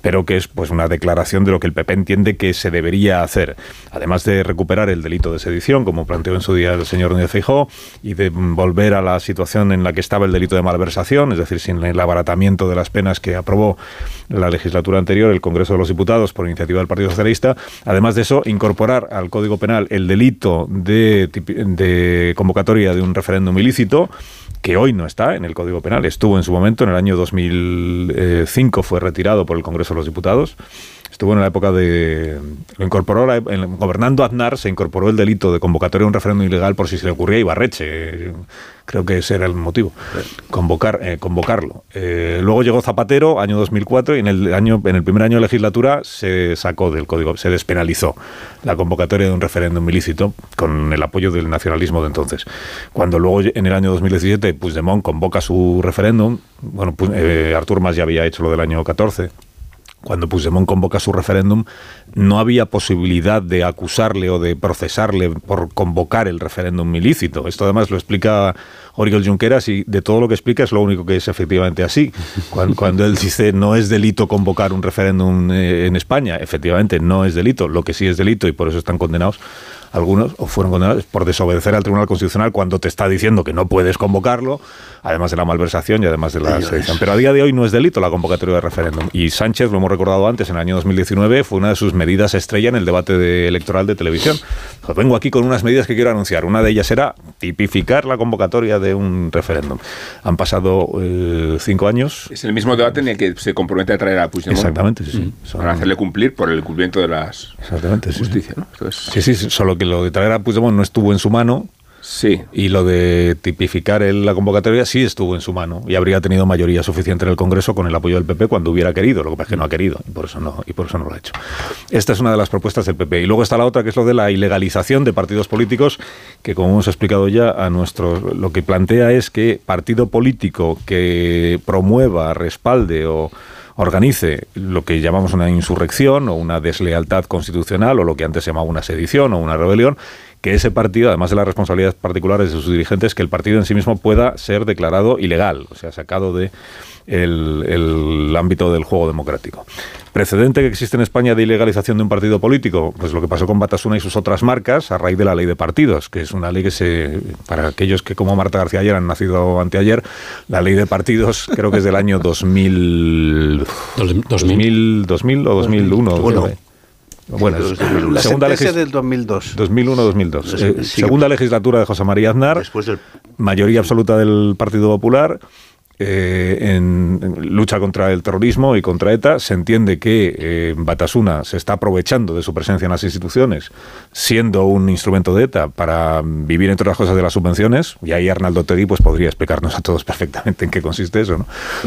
pero que es pues una declaración de lo que el PP entiende que se debería hacer. Además de recuperar el delito de sedición, como planteó en su día el señor Núñez Feijóo, y de volver a la situación en la que estaba el delito de malversación, es decir, sin el abaratamiento de las penas que aprobó la legislatura anterior, el Congreso de los Diputados, por iniciativa del Partido Socialista. Además de eso, incorporar al Código Penal el delito de, de convocatoria de un referéndum ilícito, que hoy no está en el Código Penal. Estuvo en su momento, en el año 2005 fue retirado por el Congreso de los Diputados. Estuvo en la época de... Lo incorporó, la- gobernando Aznar, se incorporó el delito de convocatoria de un referéndum ilegal por si se le ocurría a Ibarreche. Creo que ese era el motivo. Convocar, eh, convocarlo. Eh, luego llegó Zapatero, año 2004, y en el, año, en el primer año de legislatura se sacó del código, se despenalizó la convocatoria de un referéndum ilícito con el apoyo del nacionalismo de entonces. Cuando luego, en el año 2017, Puigdemont convoca su referéndum, bueno, eh, Artur Mas ya había hecho lo del año 14, cuando Puigdemont convoca su referéndum, no había posibilidad de acusarle o de procesarle por convocar el referéndum ilícito. Esto además lo explica Oriol Junqueras y de todo lo que explica es lo único que es efectivamente así. Cuando, cuando él dice no es delito convocar un referéndum eh, en España, efectivamente no es delito. Lo que sí es delito y por eso están condenados algunos o fueron condenados por desobedecer al Tribunal Constitucional cuando te está diciendo que no puedes convocarlo, además de la malversación y además de la sedición. Pero a día de hoy no es delito la convocatoria de referéndum. Y Sánchez, lo hemos recordado antes, en el año 2019 fue una de sus medidas estrella en el debate de- electoral de televisión. Dijo, vengo aquí con unas medidas que quiero anunciar. Una de ellas era tipificar la convocatoria de un referéndum. Han pasado eh, cinco años. Es el mismo debate en el que se compromete a traer a Puigdemont. Exactamente, sí, sí. Son- Para hacerle cumplir por el cumplimiento de las Exactamente, sí, sí. justicia, ¿no? Sí, sí, solo que lo de traer a Puigdemont no estuvo en su mano. Sí. Y lo de tipificar la convocatoria sí estuvo en su mano y habría tenido mayoría suficiente en el Congreso con el apoyo del PP cuando hubiera querido. Lo que pasa es que no ha querido y por eso no, y por eso no lo ha hecho. Esta es una de las propuestas del PP. Y luego está la otra que es lo de la ilegalización de partidos políticos, que como hemos explicado ya a nuestros, lo que plantea es que partido político que promueva, respalde o organice lo que llamamos una insurrección o una deslealtad constitucional o lo que antes se llamaba una sedición o una rebelión, que ese partido, además de las responsabilidades particulares de sus dirigentes, que el partido en sí mismo pueda ser declarado ilegal, o sea, sacado de el, el ámbito del juego democrático. Precedente que existe en España de ilegalización de un partido político, pues lo que pasó con Batasuna y sus otras marcas a raíz de la ley de partidos, que es una ley que se, para aquellos que como Marta García ayer han nacido anteayer, la ley de partidos creo que es del año 2000, 2000, 2000 o 2001. Bueno. Bueno, La segunda legis- del 2002. 2001-2002. Eh, segunda legislatura de José María Aznar, mayoría absoluta del Partido Popular, eh, en, en lucha contra el terrorismo y contra ETA. Se entiende que eh, Batasuna se está aprovechando de su presencia en las instituciones, siendo un instrumento de ETA para vivir, entre otras cosas, de las subvenciones. Y ahí Arnaldo Tegui pues, podría explicarnos a todos perfectamente en qué consiste eso, ¿no?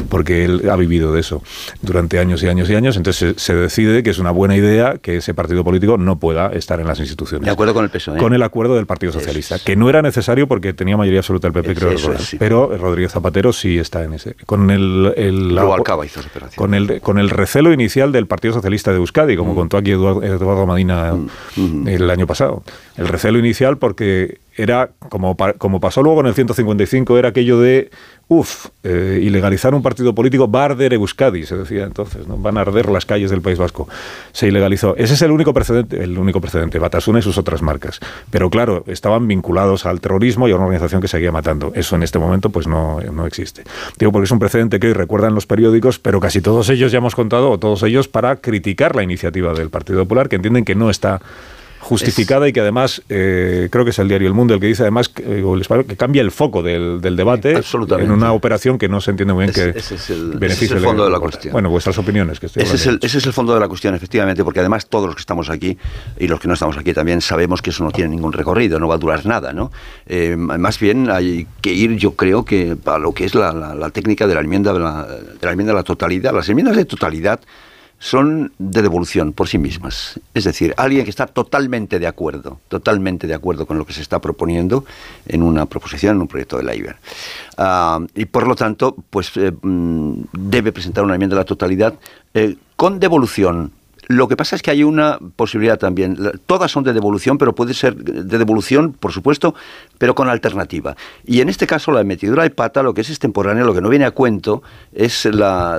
porque él ha vivido de eso durante años y años y años. Entonces se, se decide que es una buena idea que ese partido político no pueda estar en las instituciones. De acuerdo con el PSOE. Con el acuerdo del Partido Socialista, que no era necesario porque tenía mayoría absoluta el PP, creo eso recordar. es, sí. Pero Rodríguez Zapatero sí está en ese. Con el, el- la- Rubalcaba hizo esa operación. con el, con el recelo inicial del Partido Socialista de Euskadi, como contó aquí Eduardo, Eduardo Madina el año pasado. El recelo inicial porque era, como, como pasó luego en el 155, era aquello de, uff, eh, ilegalizar un partido político va a arder Euskadi, se decía entonces, ¿no? van a arder las calles del País Vasco. Se ilegalizó. Ese es el único precedente, el único precedente, Batasuna y sus otras marcas. Pero claro, estaban vinculados al terrorismo y a una organización que seguía matando. Eso en este momento pues no, no existe. Digo porque es un precedente que hoy recuerdan los periódicos, pero casi todos ellos ya hemos contado, o todos ellos para criticar la iniciativa del Partido Popular, que entienden que no está justificada y que además, eh, creo que es el diario El Mundo el que dice además que, eh, que cambia el foco del, debate en una operación que no se entiende muy bien que ese es el, ese es el fondo de la cuestión. Bueno, vuestras opiniones. Que estoy ese, es el, ese es el fondo de la cuestión, efectivamente, porque además todos los que estamos aquí y los que no estamos aquí también sabemos que eso no tiene ningún recorrido, no va a durar nada, ¿no? Eh, más bien hay que ir, yo creo que a lo que es la, la, técnica de la enmienda de la, de la enmienda de la totalidad. Las enmiendas de totalidad son de devolución por sí mismas. Es decir, alguien que está totalmente de acuerdo, totalmente de acuerdo con lo que se está proponiendo en una proposición, en un proyecto de la IBER. Ah, y por lo tanto, pues eh, mm, debe presentar una enmienda a la totalidad eh, con devolución lo que pasa es que hay una posibilidad también. Todas son de devolución, pero puede ser de devolución, por supuesto, pero con alternativa. Y en este caso, la metidura de pata, lo que es extemporáneo, lo que no viene a cuento, es la,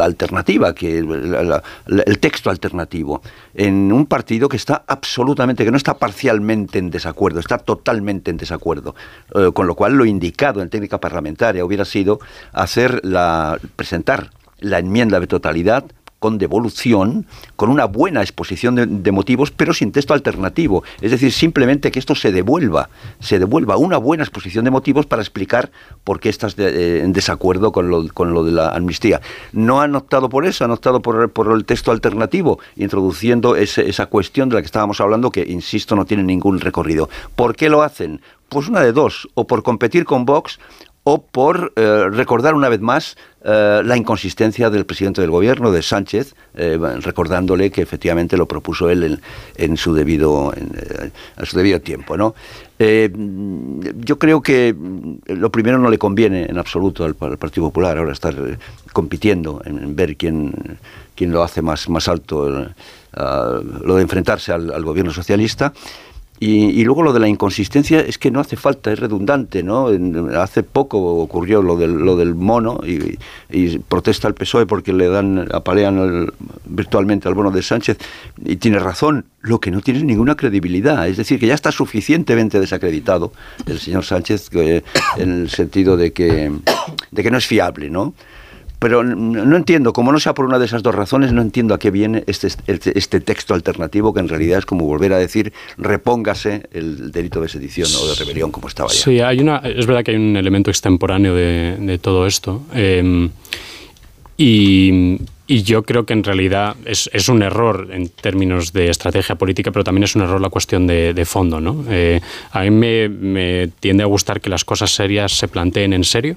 alternativa, que el texto alternativo. En un partido que está absolutamente, que no está parcialmente en desacuerdo, está totalmente en desacuerdo. Eh, con lo cual, lo indicado en técnica parlamentaria hubiera sido hacer la, presentar la enmienda de totalidad con devolución, con una buena exposición de, motivos, pero sin texto alternativo. Es decir, simplemente que esto se devuelva, se devuelva una buena exposición de motivos para explicar por qué estás eh, en desacuerdo con lo, con lo, de la amnistía. No han optado por eso, han optado por, por el texto alternativo, introduciendo esa cuestión de la que estábamos hablando, que, insisto, no tiene ningún recorrido. ¿Por qué lo hacen? Pues una de dos, o por competir con Vox o por eh, recordar una vez más eh, la inconsistencia del presidente del gobierno, de Sánchez, eh, recordándole que efectivamente lo propuso él en, su debido en, a su debido tiempo, ¿no? yo creo que lo primero no le conviene en absoluto al, Partido Popular ahora estar compitiendo en, ver quién, quién lo hace más, más alto, lo de enfrentarse al gobierno socialista. Y, luego lo de la inconsistencia es que no hace falta, es redundante, ¿no? hace poco ocurrió lo del, lo del mono y, protesta el PSOE porque le dan, apalean virtualmente al bono de Sánchez y tiene razón, lo que no tiene ninguna credibilidad, es decir, que ya está suficientemente desacreditado el señor Sánchez en el sentido de que, de que no es fiable, ¿no? Pero no entiendo, como no sea por una de esas dos razones, no entiendo a qué viene este, este, este, texto alternativo que en realidad es como volver a decir repóngase el delito de sedición o de rebelión como estaba ya. Sí, hay una, es verdad que hay un elemento extemporáneo de, todo esto. Em, y, yo creo que en realidad es, un error en términos de estrategia política, pero también es un error la cuestión de, fondo. ¿no? Eh, a mí me, me tiende a gustar que las cosas serias se planteen en serio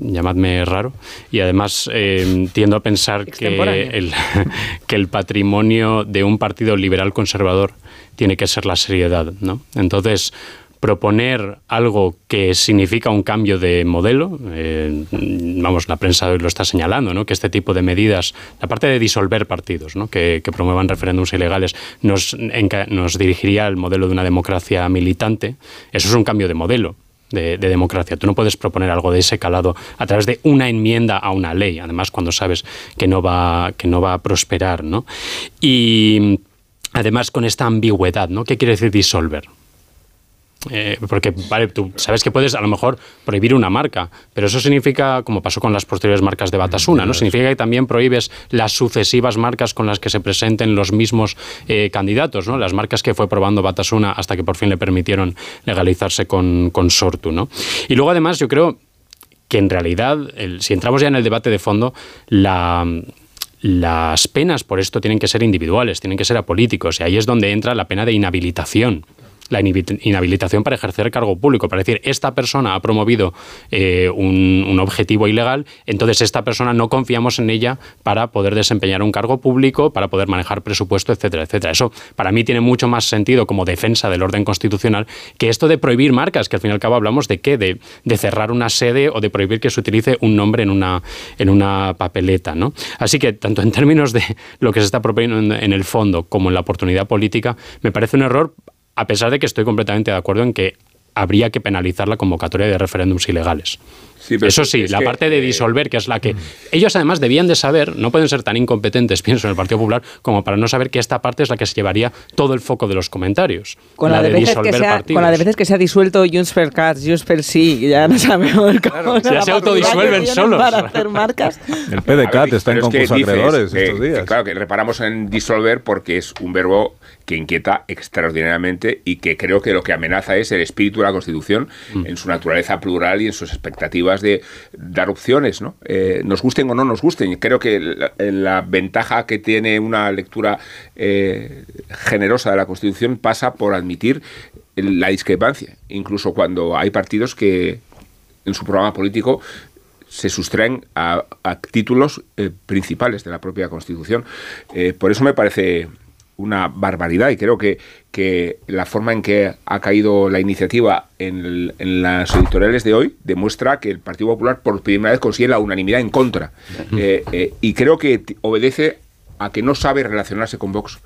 llamadme raro, y además eh, tiendo a pensar que el, que el patrimonio de un partido liberal conservador tiene que ser la seriedad. ¿no? Entonces, proponer algo que significa un cambio de modelo, eh, vamos, la prensa hoy lo está señalando, ¿no? que este tipo de medidas, aparte de disolver partidos, ¿no? que, que promuevan referéndums ilegales, nos, nos dirigiría al modelo de una democracia militante, eso es un cambio de modelo de, democracia. Tú no puedes proponer algo de ese calado a través de una enmienda a una ley, además cuando sabes que no va, que no va a prosperar, ¿no? Y además con esta ambigüedad, ¿no? ¿Qué quiere decir disolver? Eh, porque, vale, tú sabes que puedes a lo mejor prohibir una marca, pero eso significa, como pasó con las posteriores marcas de Batasuna, ¿no? Significa que también prohíbes las sucesivas marcas con las que se presenten los mismos eh, candidatos, ¿no? Las marcas que fue probando Batasuna hasta que por fin le permitieron legalizarse con, con Sortu, ¿no? Y luego, además, yo creo que en realidad, si entramos ya en el debate de fondo, la las penas por esto tienen que ser individuales, tienen que ser apolíticos, y ahí es donde entra la pena de inhabilitación la inhabilitación para ejercer cargo público, para decir, esta persona ha promovido eh, un, objetivo ilegal, entonces esta persona no confiamos en ella para poder desempeñar un cargo público, para poder manejar presupuesto, etcétera, etcétera. Eso para mí tiene mucho más sentido como defensa del orden constitucional que esto de prohibir marcas, que al fin y al cabo hablamos de qué, de, cerrar una sede o de prohibir que se utilice un nombre en una, en una papeleta. ¿no? Así que tanto en términos de lo que se está proponiendo en el fondo como en la oportunidad política, me parece un error a pesar de que estoy completamente de acuerdo en que habría que penalizar la convocatoria de referéndums ilegales. Eso sí, la parte de disolver, que es la que ellos además debían de saber, no pueden ser tan incompetentes, pienso, en el Partido Popular, como para no saber que esta parte es la que se llevaría todo el foco de los comentarios. Con la, de, veces que sea, con la de veces que se ha disuelto Junts per Cats, Junts per Sí, ya no sabemos cómo Ya se autodisuelven solos. Para hacer marcas. El PDCAT está en concurso acreedores estos días. claro, que reparamos en disolver porque es un verbo que inquieta extraordinariamente y que creo que lo que amenaza es el espíritu de la Constitución mm. en su naturaleza plural y en sus expectativas de dar opciones, ¿no? Eh, nos gusten o no nos gusten. Creo que la, ventaja que tiene una lectura eh, generosa de la Constitución pasa por admitir la discrepancia, incluso cuando hay partidos que en su programa político se sustraen a, títulos eh, principales de la propia Constitución. por eso me parece una barbaridad y creo que, que la forma en que ha caído la iniciativa en, las editoriales de hoy demuestra que el Partido Popular por primera vez consigue la unanimidad en contra. Eh, eh, y creo que obedece a que no sabe relacionarse con Vox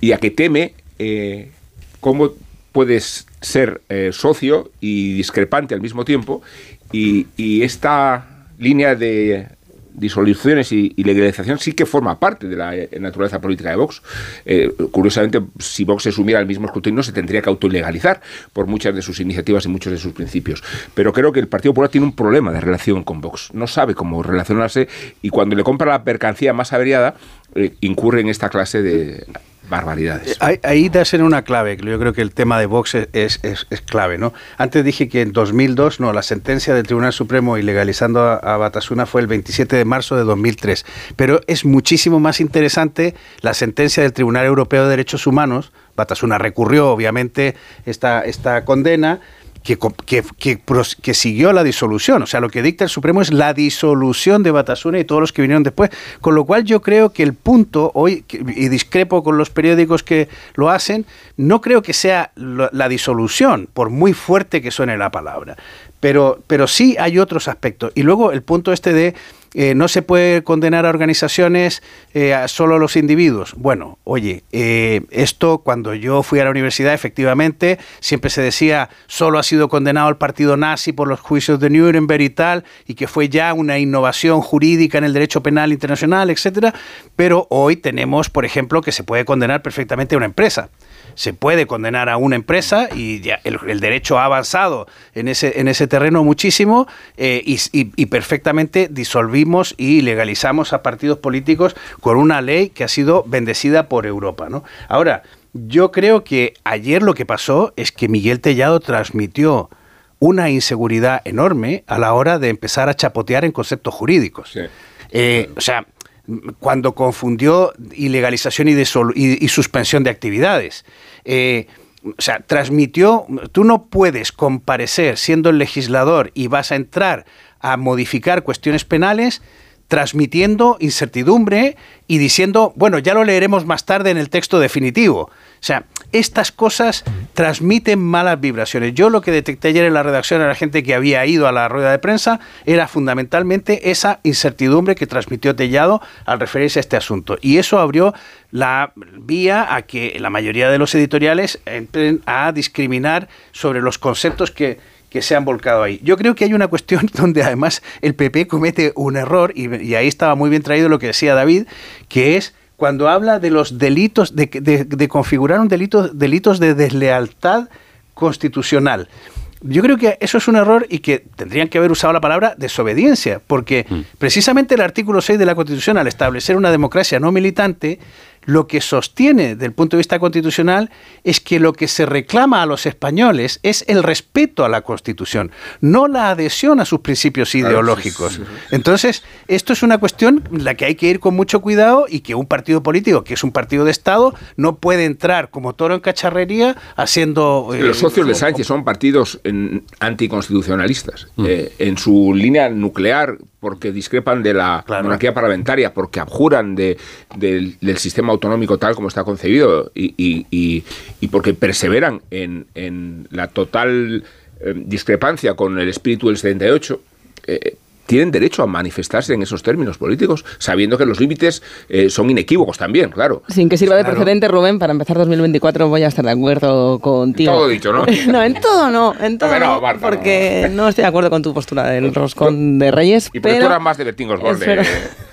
y a que teme eh, cómo puedes ser socio y discrepante al mismo tiempo y, y esta línea de disoluciones y, legalización sí que forma parte de la eh, naturaleza política de Vox. Eh, curiosamente, si Vox se sumiera al mismo escrutinio, se tendría que autolegalizar por muchas de sus iniciativas y muchos de sus principios. Pero creo que el Partido Popular tiene un problema de relación con Vox. No sabe cómo relacionarse y cuando le compra la mercancía más averiada, eh, incurre en esta clase de barbaridades. Ahí, da ser una clave, yo creo que el tema de Vox es, clave. ¿no? Antes dije que en 2002, no, la sentencia del Tribunal Supremo ilegalizando a, a, Batasuna fue el 27 de marzo de 2003, pero es muchísimo más interesante la sentencia del Tribunal Europeo de Derechos Humanos. Batasuna recurrió, obviamente, esta, esta condena que, que, siguió la disolución. O sea, lo que dicta el Supremo es la disolución de Batasuna y todos los que vinieron después. Con lo cual yo creo que el punto hoy, y discrepo con los periódicos que lo hacen, no creo que sea la disolución, por muy fuerte que suene la palabra. Pero, pero sí hay otros aspectos. Y luego el punto este de eh, no se puede condenar a organizaciones eh, solo a los individuos. Bueno, oye, eh, esto cuando yo fui a la universidad, efectivamente, siempre se decía solo ha sido condenado el partido nazi por los juicios de Nuremberg y tal, y que fue ya una innovación jurídica en el derecho penal internacional, etcétera. Pero hoy tenemos, por ejemplo, que se puede condenar perfectamente a una empresa se puede condenar a una empresa y ya el, derecho ha avanzado en ese, en ese terreno muchísimo eh, y, perfectamente disolvimos y legalizamos a partidos políticos con una ley que ha sido bendecida por Europa. ¿no? Ahora, yo creo que ayer lo que pasó es que Miguel Tellado transmitió una inseguridad enorme a la hora de empezar a chapotear en conceptos jurídicos. Eh, o sea, cuando confundió ilegalización y, suspensión de actividades. Eh, o sea, transmitió, tú no puedes comparecer siendo el legislador y vas a entrar a modificar cuestiones penales transmitiendo incertidumbre y diciendo, bueno, ya lo leeremos más tarde en el texto definitivo. O sea, estas cosas transmiten malas vibraciones. Yo lo que detecté ayer en la redacción a la gente que había ido a la rueda de prensa era fundamentalmente esa incertidumbre que transmitió Tellado al referirse a este asunto. Y eso abrió la vía a que la mayoría de los editoriales entren a discriminar sobre los conceptos que que se han volcado ahí. Yo creo que hay una cuestión donde además el PP comete un error, y, ahí estaba muy bien traído lo que decía David, que es cuando habla de los delitos, de, de, configurar un delito, delitos de deslealtad constitucional. Yo creo que eso es un error y que tendrían que haber usado la palabra desobediencia, porque mm. precisamente el artículo 6 de la Constitución, al establecer una democracia no militante, lo que sostiene del punto de vista constitucional es que lo que se reclama a los españoles es el respeto a la Constitución, no la adhesión a sus principios ideológicos. Entonces, esto es una cuestión en la que hay que ir con mucho cuidado y que un partido político, que es un partido de Estado, no puede entrar como toro en cacharrería haciendo... los eh, socios de Sánchez son partidos anticonstitucionalistas. Mm. Eh, en su línea nuclear porque discrepan de la monarquía parlamentaria, porque abjuran de, del, sistema autonómico tal como está concebido y, y, y, porque perseveran en, en la total eh, discrepancia con el espíritu del 78, eh, tienen derecho a manifestarse en esos términos políticos, sabiendo que los límites eh, son inequívocos también, claro. Sin que sirva de precedente, Rubén, para empezar 2024 voy a estar de acuerdo contigo. Todo dicho, ¿no? no, en todo no, en todo no, no, Marta, porque no. estoy de acuerdo con tu postura del roscón de Reyes, Y pero pero... tú eras más de es verdad.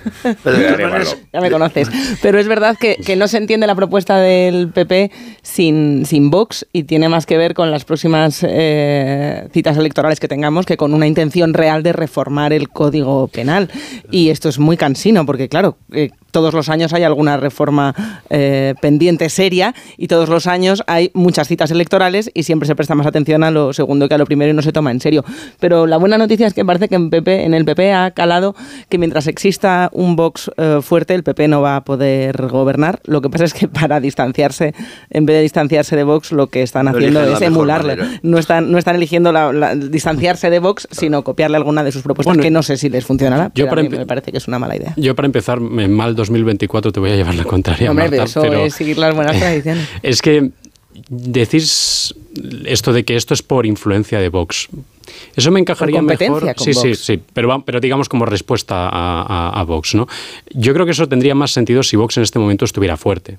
Pero de Ya me conoces. Pero es verdad que, que no se entiende la propuesta del PP sin, sin Vox y tiene más que ver con las próximas eh, citas electorales que tengamos que con una intención real de reformar el Código Penal. Y esto es muy cansino porque, claro, eh, todos los años hay alguna reforma eh, pendiente seria y todos los años hay muchas citas electorales y siempre se presta más atención a lo segundo que a lo primero y no se toma en serio. Pero la buena noticia es que parece que en, PP, en el PP ha calado que mientras exista un Vox eh, fuerte, el PP no va a poder gobernar. Lo que pasa es que para distanciarse, en vez de distanciarse de Vox, lo que están haciendo es emularle. manera. No están, no están eligiendo la- la- distanciarse de Vox, sino copiarle alguna de sus propuestas, Bueno, que no sé si les funcionará, yo pero a para mí empe- me parece que es una mala idea. Yo para empezar, en mal 2024 te voy a llevar la contraria, Hombre, Marta, eso pero es seguir las buenas tradiciones. es que decís esto de que esto es por influencia de Vox. Eso me encajaría mejor. con sí, sí, Vox. sí, pero, va- pero digamos como respuesta a, a- a Vox, ¿no? Yo creo que eso tendría más sentido si Vox en este momento estuviera fuerte.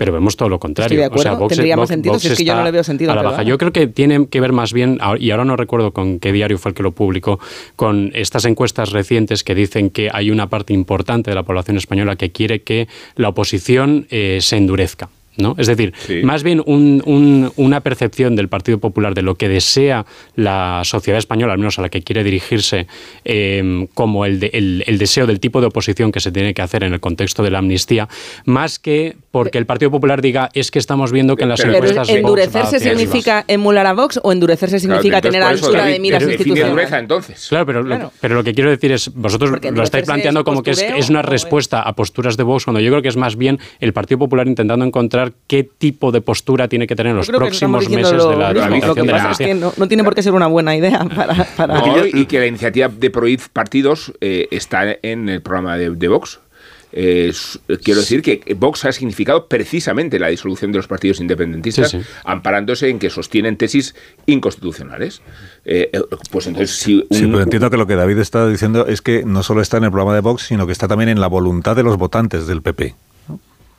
Pero vemos todo lo contrario. Estoy de acuerdo, tendría más sentido, si es que yo no le veo sentido A la baja. Yo creo que tiene que ver más bien, y ahora no recuerdo con qué diario fue el que lo publicó, con estas encuestas recientes que dicen que hay una parte importante de la población española que quiere que la oposición eh, se endurezca. ¿no? Es decir, Sí. más bien un- un- una percepción del Partido Popular de lo que desea la sociedad española, al menos a la que quiere dirigirse, eh, como el, de- el- el deseo del tipo de oposición que se tiene que hacer en el contexto de la amnistía, más que porque el Partido Popular diga es que estamos viendo que en las Pero Pero encuestas Vox va endurecerse arriba". significa emular a Vox o endurecerse significa Claro, tener altura de miras pero institucionales. dureza entonces. Claro, pero, Claro. Lo, pero lo que quiero decir es, vosotros lo estáis planteando es como que es, es una respuesta a posturas de Vox, cuando yo creo que es más bien el Partido Popular intentando encontrar qué tipo de postura tiene que tener en los próximos meses lo de la. Lo tramitación que de la pasa es que no, no tiene por qué ser una buena idea para... para- No, y que la iniciativa de prohibir partidos eh, está en el programa de, de Vox. Eh, s- quiero decir que Vox ha significado precisamente la disolución de los partidos independentistas, Sí, sí. amparándose en que sostienen tesis inconstitucionales. Eh, eh, pues entonces, si un- Sí, pero entiendo que lo que David está diciendo es que no solo está en el programa de Vox, sino que está también en la voluntad de los votantes del PP.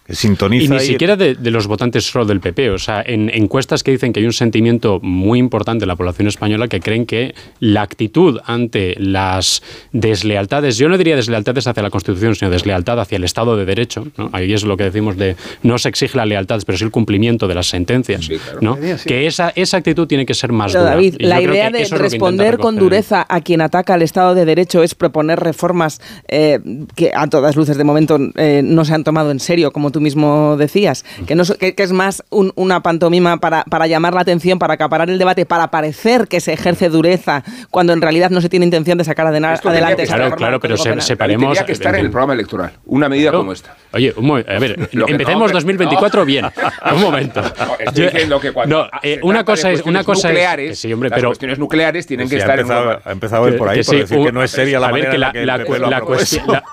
Sintoniza Y ni siquiera de, de los votantes solo del PP. O sea, en encuestas que dicen que hay un sentimiento muy importante en la población española que creen que la actitud ante las deslealtades, yo no diría deslealtades hacia la Constitución, sino deslealtad hacia el Estado de Derecho. ¿no? Ahí es lo que decimos de no se exige la lealtad, pero sí el cumplimiento de las sentencias. Sí, claro. ¿no? Que esa, esa actitud tiene que ser más Pero dura. David, la idea de responder con dureza a quien ataca al Estado de Derecho es proponer reformas eh, que a todas luces de momento eh, no se han tomado en serio, como tú mismo decías, que, no, que, que es más un- una pantomima para, para llamar la atención, para acaparar el debate, para parecer que se ejerce dureza, cuando en realidad no se tiene intención de sacar adena- Esto tendría adelante que Claro, claro, pero se- separemos. tendría que estar en el programa electoral. Una medida Claro. como esta. Oye, un a ver, no, empecemos hombre, 2024 no. bien. Un momento. No, estoy diciendo que cuando no, ah, eh, una cosa es una cosa es nucleares, que sí, hombre, las pero cuestiones nucleares tienen Sí, que ha estar en empezado, una- ha empezado él por ahí, que por sí, decir un- que no es seria la a ver, manera que en ha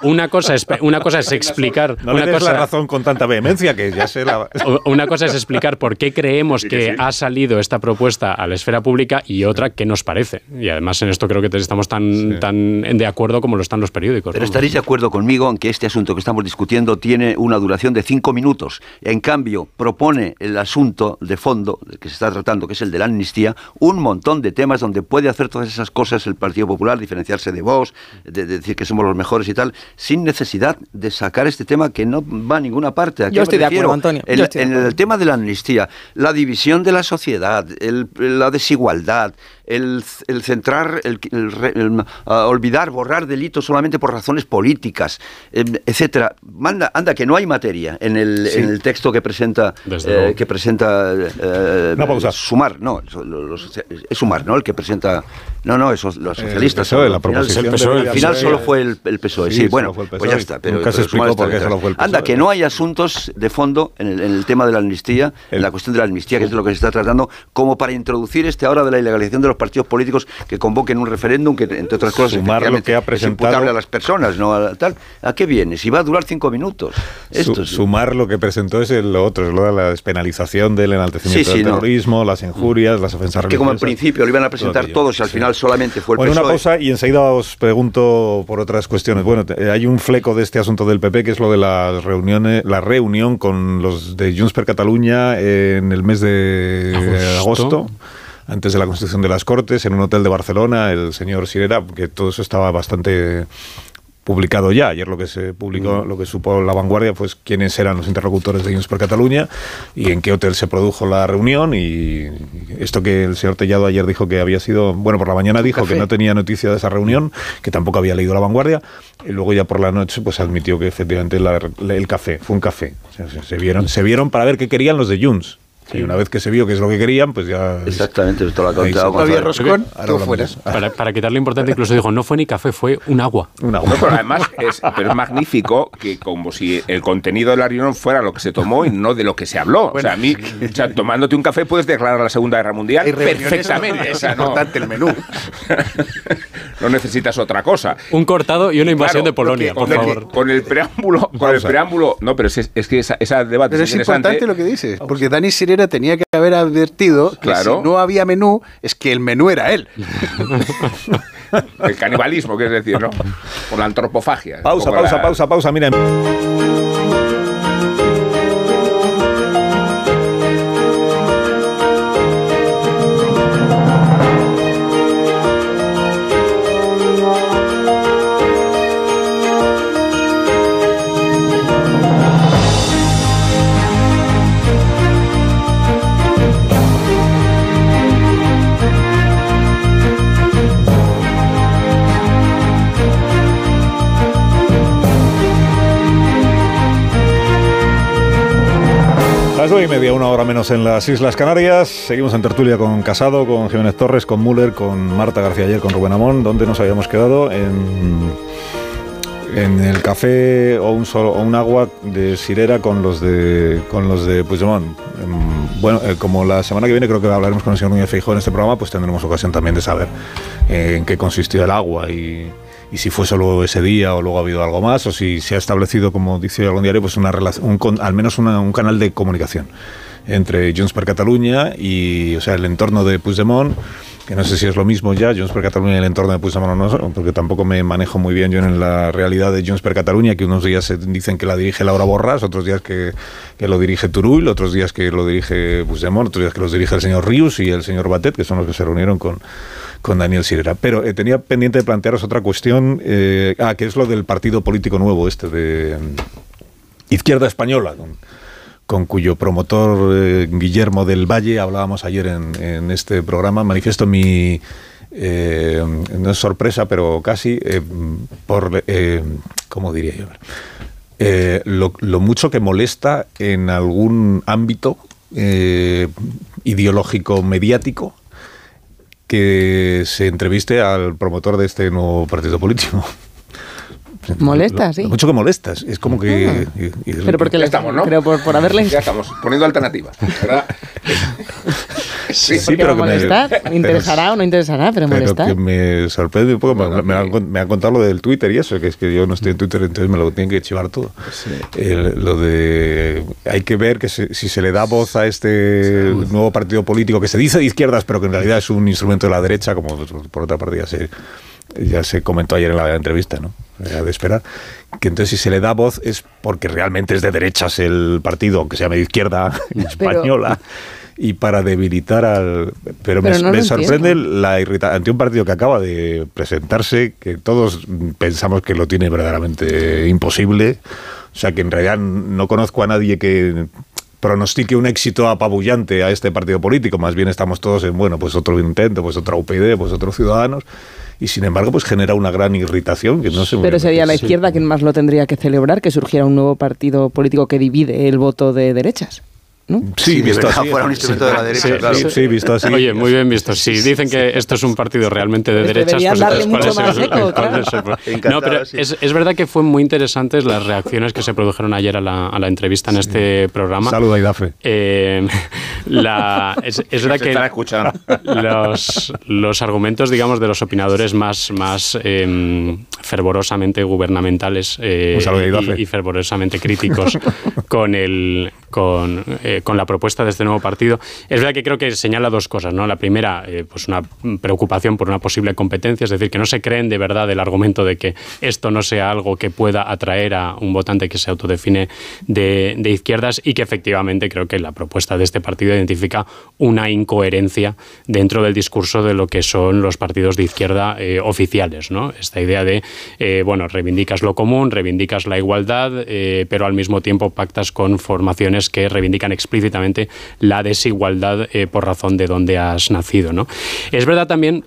una cosa es una cosa es explicar No una le des cosa la razón tanta vehemencia que ya sé la... Una cosa es explicar por qué creemos Sí, que que sí. ha salido esta propuesta a la esfera pública y otra qué nos parece. Y además en esto creo que estamos tan, tan de acuerdo como lo están los periódicos. Pero ¿no? estaréis de acuerdo conmigo en que este asunto que estamos discutiendo tiene una duración de cinco minutos. En cambio, propone el asunto de fondo que se está tratando, que es el de la amnistía, un montón de temas donde puede hacer todas esas cosas el Partido Popular, diferenciarse de vos, de, de decir que somos los mejores y tal, sin necesidad de sacar este tema que no va a ninguna parte. ¿A qué Yo estoy de acuerdo, Antonio, En, el tema de la amnistía, la división de la sociedad, el- la desigualdad, el, el centrar, el, el ah, olvidar, borrar delitos solamente por razones políticas, em, etcétera. Manda, anda, que no hay materia en el, en el texto que presenta, Desde eh, luego. que presenta eh, Una pausa. Sumar, no, los- es Sumar, ¿no? El que presenta, no, no, esos, los socialistas. PSOE, al la final- proposición al de final, Villar al final Soe- solo fue el, el PSOE, Sí, bueno, el pues PSOE. ya está. Pero, Nunca se explicó por qué solo fue el Anda, PSOE. que no hay asuntos de fondo en el, en el tema de la amnistía, en la cuestión de la amnistía, que es de lo que se está tratando, como para introducir este ahora de la ilegalización de los partidos políticos que convoquen un referéndum que, entre otras cosas, Sumar lo que ha presentado- a las personas, ¿no? A, tal. ¿A qué viene? Si va a durar cinco minutos. Esto Su- es- sumar lo que presentó es el- lo otro, es lo de la despenalización del enaltecimiento Sí, sí, del no. terrorismo, las injurias, las ofensas que como al religiosas. principio lo iban a presentar todos y al Sí. final solamente fue el Bueno, una PSOE. pausa y enseguida os pregunto por otras cuestiones. Bueno, te- hay un fleco de este asunto del PP que es lo de las reuniones, la reunión con los de Junts per Catalunya en el mes de Agosto. agosto. Antes de la constitución de las Cortes, en un hotel de Barcelona, el señor Sirera, que todo eso estaba bastante publicado ya. Ayer lo que se publicó, lo que supo la vanguardia, pues quiénes eran los interlocutores de Junts per Cataluña y en qué hotel se produjo la reunión y esto que el señor Tellado ayer dijo que había sido, bueno, por la mañana dijo café. que no tenía noticia de esa reunión, que tampoco había leído la vanguardia y luego ya por la noche pues admitió que efectivamente la- el café, fue un café. O sea, se, se vieron, se vieron para ver qué querían los de Junts. Y una vez que se vio qué es lo que querían, pues ya... Exactamente, esto lo ha contado No había roscón, tú hablamos fuera. de eso. Para, para quitar lo importante, incluso dijo, no fue ni café, fue un agua. Una No, pero además es, pero es magnífico que como si el contenido de la reunión fuera lo que se tomó y no de lo que se habló. o sea, a mí, o sea, tomándote un café puedes declarar la Segunda Guerra Mundial perfectamente. Es o sea, no, importante el menú. no necesitas otra cosa. Un cortado y una invasión Claro, de Polonia, con por el- favor. Con el preámbulo, con el preámbulo, no, pero es, es que esa, esa debate Pero es es interesante. importante lo que dices, porque Dani Tenía que haber advertido que Claro. si no había menú, es que el menú era él. El canibalismo, que es decir, ¿no? Por la antropofagia. Pausa, pausa, la- pausa, pausa. Mira, Y media, una hora menos en las Islas Canarias. Seguimos en tertulia con Casado, con Jiménez Torres, con Müller, con Marta García ayer, con Rubén Amón. ¿Dónde nos habíamos quedado? En, en el café o un, solo, o un agua de Sirera con los de con los de Puigdemont. Em, Bueno, eh, como la semana que viene creo que hablaremos con el señor Núñez Feijóo en este programa, pues tendremos ocasión también de saber eh, en qué consistía el agua y, y si fue solo ese día o luego ha habido algo más o si se ha establecido, como dice algún diario, pues una relación, un al menos una- un canal de comunicación entre Junts per Catalunya y, o sea, el entorno de Puigdemont, que no sé si es lo mismo ya, Junts per Catalunya y el entorno de Puigdemont o no, porque tampoco me manejo muy bien yo en la realidad de Junts per Catalunya, que unos días se dicen que la dirige Laura Borras, otros días que, que lo dirige Turull, otros días que lo dirige Puigdemont, otros días que los dirige el señor Rius y el señor Batet, que son los que se reunieron con, con Daniel Sirera. Pero eh, tenía pendiente de plantearos otra cuestión, eh, ah, que es lo del partido político nuevo este de mm, Izquierda Española, con cuyo promotor eh, Guillermo del Valle hablábamos ayer en, este programa. Manifiesto mi, eh, no es sorpresa, pero casi, eh, por, eh, ¿cómo diría yo? Lo, lo mucho que molesta en algún ámbito ideológico mediático que se entreviste al promotor de este nuevo partido político. Molesta, Lo- sí. lo mucho que molestas. Es como que... y- y- Pero porque Ya le- estamos, ¿no? Pero por, por haberle Ya estamos poniendo alternativas, ¿verdad? Sí, Sí, pero que me- molestar. pero- interesará o no interesará, pero, Pero molesta. que me sorprende un poco, me, Bueno, me han, que- con- me han contado lo del Twitter y eso, que es que yo no estoy en Twitter, entonces me lo tienen que chivar todo. El- lo de hay que ver que se- si se le da voz a este nuevo partido político que se dice de izquierdas, pero que en realidad es un instrumento de la derecha, como por otra parte ya se, ya se comentó ayer en la entrevista, ¿no? Era de esperar. Que entonces si se le da voz es porque realmente es de derechas el partido, aunque se llame de izquierda española. Y para debilitar al... Pero, me, Pero no me sorprende la irritación ante un partido que acaba de presentarse, que todos pensamos que lo tiene verdaderamente imposible. O sea, que en realidad no conozco a nadie que pronostique un éxito apabullante a este partido político. Más bien estamos todos en, bueno, pues otro intento, pues otra UPyD, pues otros ciudadanos. Y sin embargo, pues genera una gran irritación que no sé muy Pero sería la izquierda quien más lo tendría que celebrar, que surgiera un nuevo partido político que divide el voto de derechas. ¿No? Sí, visto así. fuera un instrumento de la derecha, Sí, claro. sí, sí, visto así. Oye, muy bien visto. Si dicen que esto es un partido realmente de Pues derechas, pues darle entonces, mucho ¿cuál es más el- eco, cuál claro. No, pero sí. es, es verdad que fue muy interesantes las reacciones que se produjeron ayer a la, a la entrevista en este programa. Saluda a Idafe. Eh, la, es, es verdad que escuchando. los, los argumentos, digamos, de los opinadores más, más em, fervorosamente gubernamentales eh, y fervorosamente críticos con, el, con, eh, con la propuesta de este nuevo partido, es verdad que creo que señala dos cosas. ¿no? La primera, eh, pues una preocupación por una posible competencia, es decir, que no se creen de verdad el argumento de que esto no sea algo que pueda atraer a un votante que se autodefine de, de izquierdas y que efectivamente creo que la propuesta de este partido identifica una incoherencia dentro del discurso de lo que son los partidos de izquierda eh, oficiales. ¿no? Esta idea de, bueno, reivindicas lo común, reivindicas la igualdad, pero al mismo tiempo pactas con formaciones que reivindican explícitamente la desigualdad eh, por razón de dónde has nacido. ¿no? Es verdad también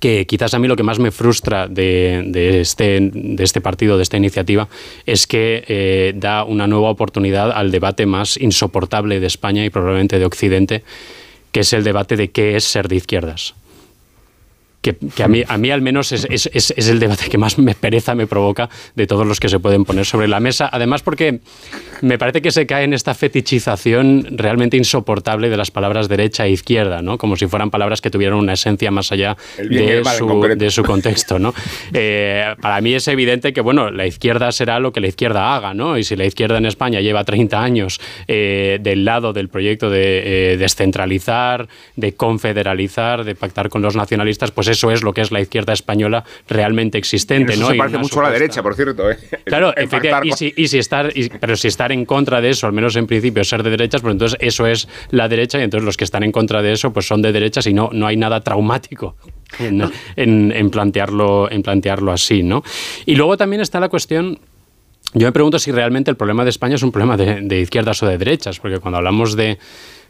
que quizás a mí lo que más me frustra de, este, de este partido, de esta iniciativa, es que eh, da una nueva oportunidad al debate más insoportable de España y probablemente de Occidente, que es el debate de qué es ser de izquierdas. Que, que a, mí, a mí al menos es, es- es- es el debate que más me pereza me provoca de todos los que se pueden poner sobre la mesa. Además porque me parece que se cae en esta fetichización realmente insoportable de las palabras derecha e izquierda, ¿no? como si fueran palabras que tuvieran una esencia más allá de su, de su contexto. ¿no? Eh, para mí es evidente que bueno, la izquierda será lo que la izquierda haga, ¿no? y si la izquierda en España lleva 30 años eh, del lado del proyecto de eh, descentralizar, de confederalizar, de pactar con los nacionalistas, pues eso es lo que es la izquierda española realmente existente. Eso ¿no? se parece mucho a la derecha, por cierto. ¿eh? Claro, En efectivamente, y si, y si estar, y- pero si estar en contra de eso, al menos en principio ser de derechas, pues entonces eso es la derecha y entonces los que están en contra de eso pues son de derechas y no, no hay nada traumático en, en- en plantearlo, en plantearlo así, ¿no? Y luego también está la cuestión yo me pregunto si realmente el problema de España es un problema de, de izquierdas o de derechas, porque cuando hablamos de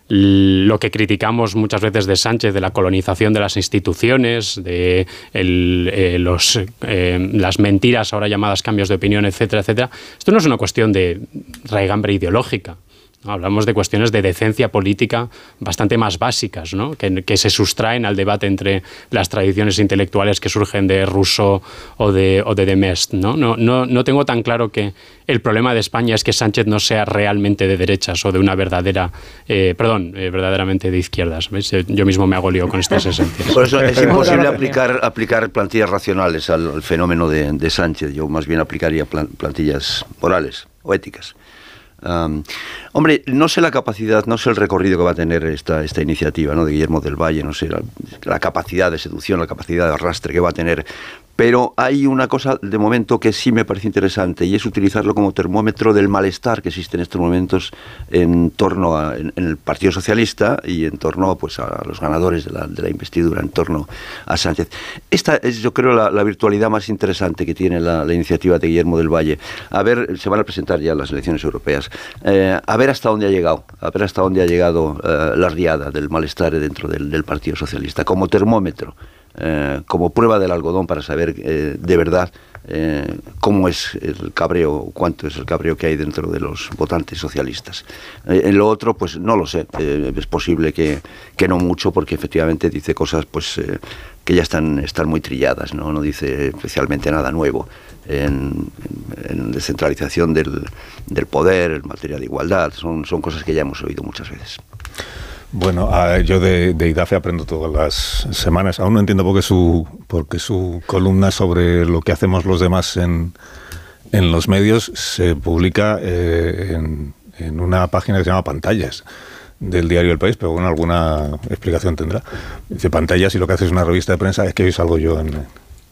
lo que criticamos muchas veces de Sánchez, de la colonización de las instituciones, de eh, los, eh, las mentiras ahora llamadas cambios de opinión, etcétera, etcétera, esto no es una cuestión de raigambre ideológica. Hablamos de cuestiones de decencia política bastante más básicas, ¿no? que, que se sustraen al debate entre las tradiciones intelectuales que surgen de Rousseau o de, o de Demest. ¿no? No, no, no tengo tan claro que el problema de España es que Sánchez no sea realmente de derechas o de una verdadera, eh, perdón, eh, verdaderamente de izquierdas. ¿ves? Eh, Yo mismo me hago lío con estas esencias. Por eso es imposible aplicar, aplicar plantillas racionales al, al fenómeno de, de Sánchez. Yo más bien aplicaría plan- plantillas morales o éticas. Hombre, no sé la capacidad, no sé el recorrido que va a tener esta, esta iniciativa ¿no? de Guillermo del Valle, no sé la, capacidad de seducción, la capacidad de arrastre que va a tener. Pero hay una cosa de momento que sí me parece interesante y es utilizarlo como termómetro del malestar que existe en estos momentos en torno a en, el Partido Socialista y en torno pues, a los ganadores de la, investidura, en torno a Sánchez. Esta es, yo creo, la, virtualidad más interesante que tiene la iniciativa de Guillermo del Valle. A ver, se van a presentar ya las elecciones europeas. Eh, a ver hasta dónde ha llegado, a ver hasta dónde ha llegado eh, la riada del malestar dentro del, Partido Socialista, como termómetro eh, como prueba del algodón para saber de verdad eh, cómo es el cabreo, cuánto es el cabreo que hay dentro de los votantes socialistas. Eh, en lo otro, pues no lo sé. Eh, es posible que, que no mucho, porque efectivamente dice cosas pues que ya están, están muy trilladas, ¿no? No dice especialmente nada nuevo en descentralización del, del poder, en materia de igualdad. Son, son cosas que ya hemos oído muchas veces. Bueno, ah, yo de, de IDAFE aprendo todas las semanas. Aún no entiendo por qué su, por qué su columna sobre lo que hacemos los demás en, en los medios se publica eh, en, en una página que se llama Pantallas del diario El País, pero bueno, alguna explicación tendrá. Dice Pantallas y lo que hace es una revista de prensa, es que hoy salgo yo en,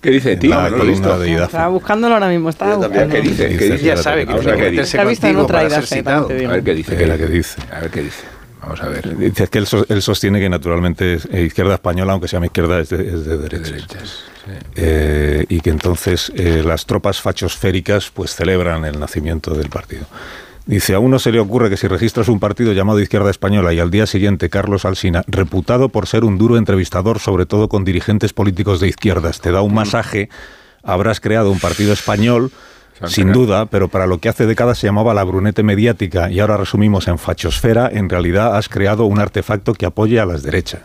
¿Qué dice, tío? la No lo he visto. columna de IDAFE. Estaba buscándolo ahora mismo, estaba Yo buscando. ¿Qué dice? ¿Qué Dice, dice? Ya sabe que tiene que meterse dice. Se ha visto en contigo otra para ser citado. A ver qué dice. Que la que dice. A ver qué dice. Vamos a ver. Dice que él, él sostiene que naturalmente es eh, izquierda española, aunque sea mi izquierda, es de, es de derechas. Derechas. sí. Eh, y que entonces eh, las tropas fachosféricas pues celebran el nacimiento del partido. Dice, a uno se le ocurre que si registras un partido llamado Izquierda Española y al día siguiente Carlos Alsina, reputado por ser un duro entrevistador, sobre todo con dirigentes políticos de izquierdas, te da un masaje, habrás creado un partido español sin duda, pero para lo que hace décadas se llamaba la brunete mediática y ahora resumimos en fachosfera, en realidad has creado un artefacto que apoye a las derechas.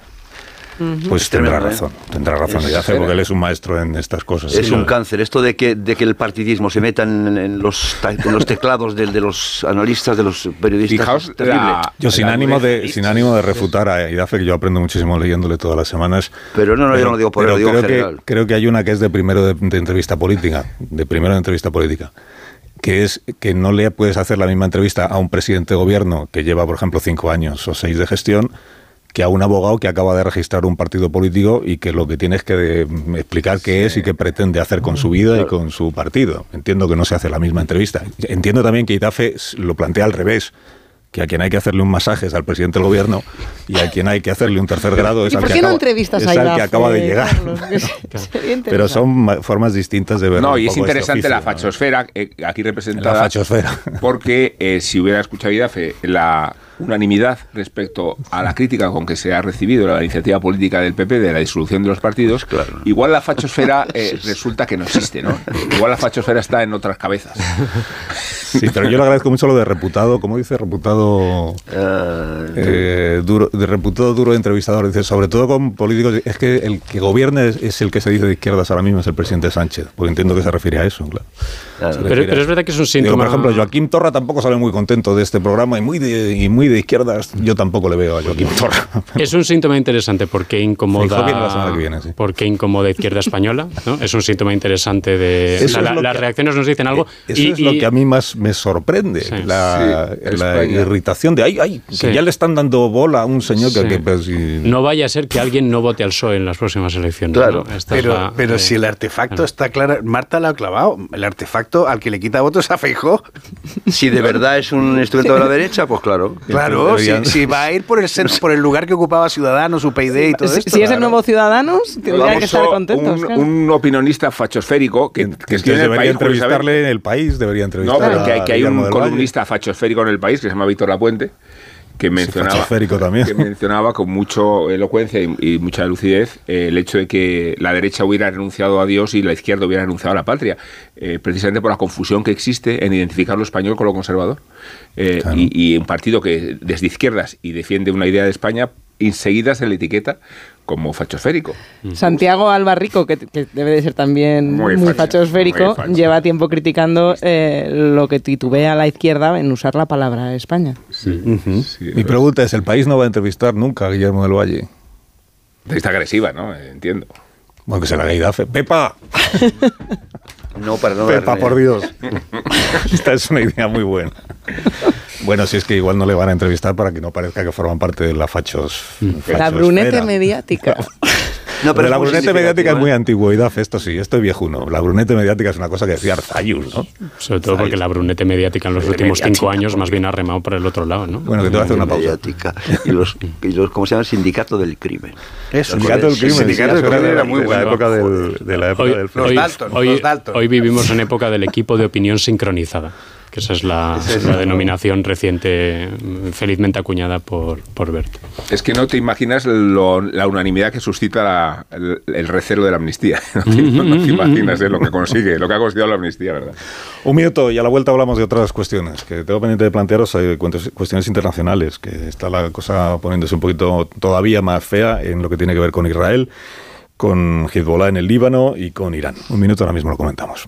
Pues tendrá tremendo, ¿eh? razón, tendrá razón Es Idafe, porque él es un maestro en estas cosas. Es Sí. un cáncer. Esto de que, de que el partidismo se meta en, en los, en los teclados de, de los analistas, de los periodistas. Fijaos es terrible. la- Yo sin ánimo de sin ánimo de refutar a Idafe, que yo aprendo muchísimo leyéndole todas las semanas. Pero no, no, yo no lo digo por él, pero lo digo en creo general. que creo que hay una que es de primero de, de entrevista política, de primero de entrevista política, que es que no le puedes hacer la misma entrevista a un presidente de gobierno que lleva, por ejemplo, cinco años o seis de gestión que a un abogado que acaba de registrar un partido político y que lo que tiene es que de- explicar qué es y qué pretende hacer con su vida y con su partido. Entiendo que no se hace la misma entrevista. Entiendo también que Itafe lo plantea al revés que a quien hay que hacerle un masaje es al presidente del gobierno y a quien hay que hacerle un tercer grado es ¿Y al que acaba, es al que acaba de llegar. Pero son ma- formas distintas de ver No, y es este interesante la fachosfera, eh, aquí representada. La fachosfera. Porque eh, si hubiera escuchado Idafe la unanimidad respecto a la crítica con que se ha recibido la iniciativa política del PP de la disolución de los partidos, igual la fachosfera eh, resulta que no existe, ¿no? Igual la fachosfera está en otras cabezas. Sí, pero yo le agradezco mucho lo de reputado, como dice, reputado eh, duro, de reputado duro entrevistador. Dice, sobre todo con políticos, es que el que gobierna es, es el que se dice de izquierdas ahora mismo, es el presidente Sánchez, porque entiendo que se refiere a eso, claro. Se Pero, pero es verdad que es un Digo, síntoma. por ejemplo, Joaquín Torra tampoco sale muy contento de este programa y muy de, y muy de izquierdas. Yo tampoco le veo a Joaquín Torra. Es un síntoma interesante porque incomoda, la semana que viene, sí. porque incomoda izquierda española. ¿no? Es un síntoma interesante de. Eso o sea, es la- las que- reacciones nos dicen algo. Eso y, es lo y- que a mí más me sorprende, Sí. la, Sí, la España. irritación de, ay, ay, que Sí. ya le están dando bola a un señor que... Sí. que, pues, y- no vaya a ser que alguien no vote al PSOE en las próximas elecciones. Claro, ¿no? Esta es Pero, la- pero eh, si el artefacto claro. está claro, Marta lo ha clavado. El artefacto al que le quita votos a Feijó. Si de verdad es un instrumento de la derecha, pues claro. Claro, si, Deberían- si va a ir por el centro, por el lugar que ocupaba Ciudadanos, UPyD y todo si, esto. si es el claro. nuevo Ciudadanos, tendría que estar contentos. un, claro. un opinionista fachosférico que, que que estoy en el debería país, entrevistarle en el país, debería No, entrevistar pero que, hay- que hay un columnista fachosférico en el país que se llama Víctor Lapuente que mencionaba, también. que mencionaba con mucha elocuencia y, y mucha lucidez eh, el hecho de que la derecha hubiera renunciado a Dios y la izquierda hubiera renunciado a la patria, eh, precisamente por la confusión que existe en identificar lo español con lo conservador. Eh, Claro. y, y un partido que desde izquierdas y defiende una idea de España, enseguida se le etiqueta como fachosférico. Santiago Albarrico, que, que debe de ser también Muy muy, facha, fachosférico, muy facha. lleva tiempo criticando eh, lo que titubea a la izquierda en usar la palabra España. Sí, Mi pregunta es, ¿el país no va a entrevistar nunca a Guillermo del Valle? Está agresiva, ¿no? Entiendo. Bueno, que se la haga Idafe. ¡Pepa! No, para no Pepa, darle- por Dios. Esta es una idea muy buena. Bueno, si es que igual no le van a entrevistar para que no parezca que forman parte de la fachos. La fachosfera. brunete mediática. No, Pero la muy brunete mediática es muy ¿eh? antigua, Idaf, esto sí, esto es viejuno. La brunete mediática es una cosa que decía Arzayus, ¿no? Sobre todo porque la brunete mediática en los últimos cinco años más bien ha remado por el otro lado, ¿no? Bueno, que te voy a hacer una pausa. Mediática. Y los, y los, ¿cómo se llama? Sindicato del crimen. Eso. Sindicato del crimen. Sindicato del crimen era muy la bueno. época del, de la época Hoy, del Los hoy- Dalton, hoy- los Dalton. hoy vivimos en época del equipo de opinión sincronizada, que esa es la, la denominación reciente, mm, felizmente acuñada por, por Bert. Es que no te imaginas lo- la unanimidad que suscita la- el, el recelo de la amnistía. No te, no te imaginas eh, lo que consigue, lo que ha conseguido la amnistía, ¿verdad? Un minuto y a la vuelta hablamos de otras cuestiones que tengo pendiente de plantearos, hay cuestiones internacionales, que está la cosa poniéndose un poquito todavía más fea en lo que tiene que ver con Israel, con Hezbollah en el Líbano y con Irán. Un minuto ahora mismo lo comentamos.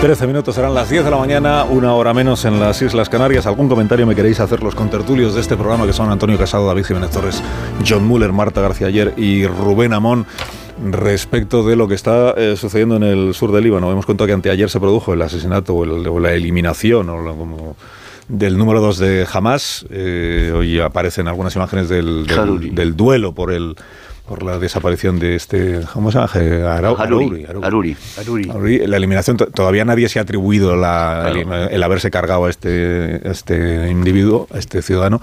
Trece minutos serán las 10 de la mañana, una hora menos en las Islas Canarias. ¿Algún comentario me queréis hacer los contertulios de este programa que son Antonio Casado, David Jiménez Torres, John Muller, Marta García Ayer y Rubén Amón? Respecto de lo que está eh, sucediendo en el sur del Líbano, hemos contado que anteayer se produjo el asesinato o, el- o la eliminación o lo- como del número 2 de Hamas. Eh, hoy aparecen algunas imágenes del, del- Haruri. del duelo por el por la desaparición de este, ¿cómo se llama? Aruri. Aruri. Aruri. La eliminación, todavía nadie se ha atribuido la, el, haberse cargado a este, a este individuo, a este ciudadano,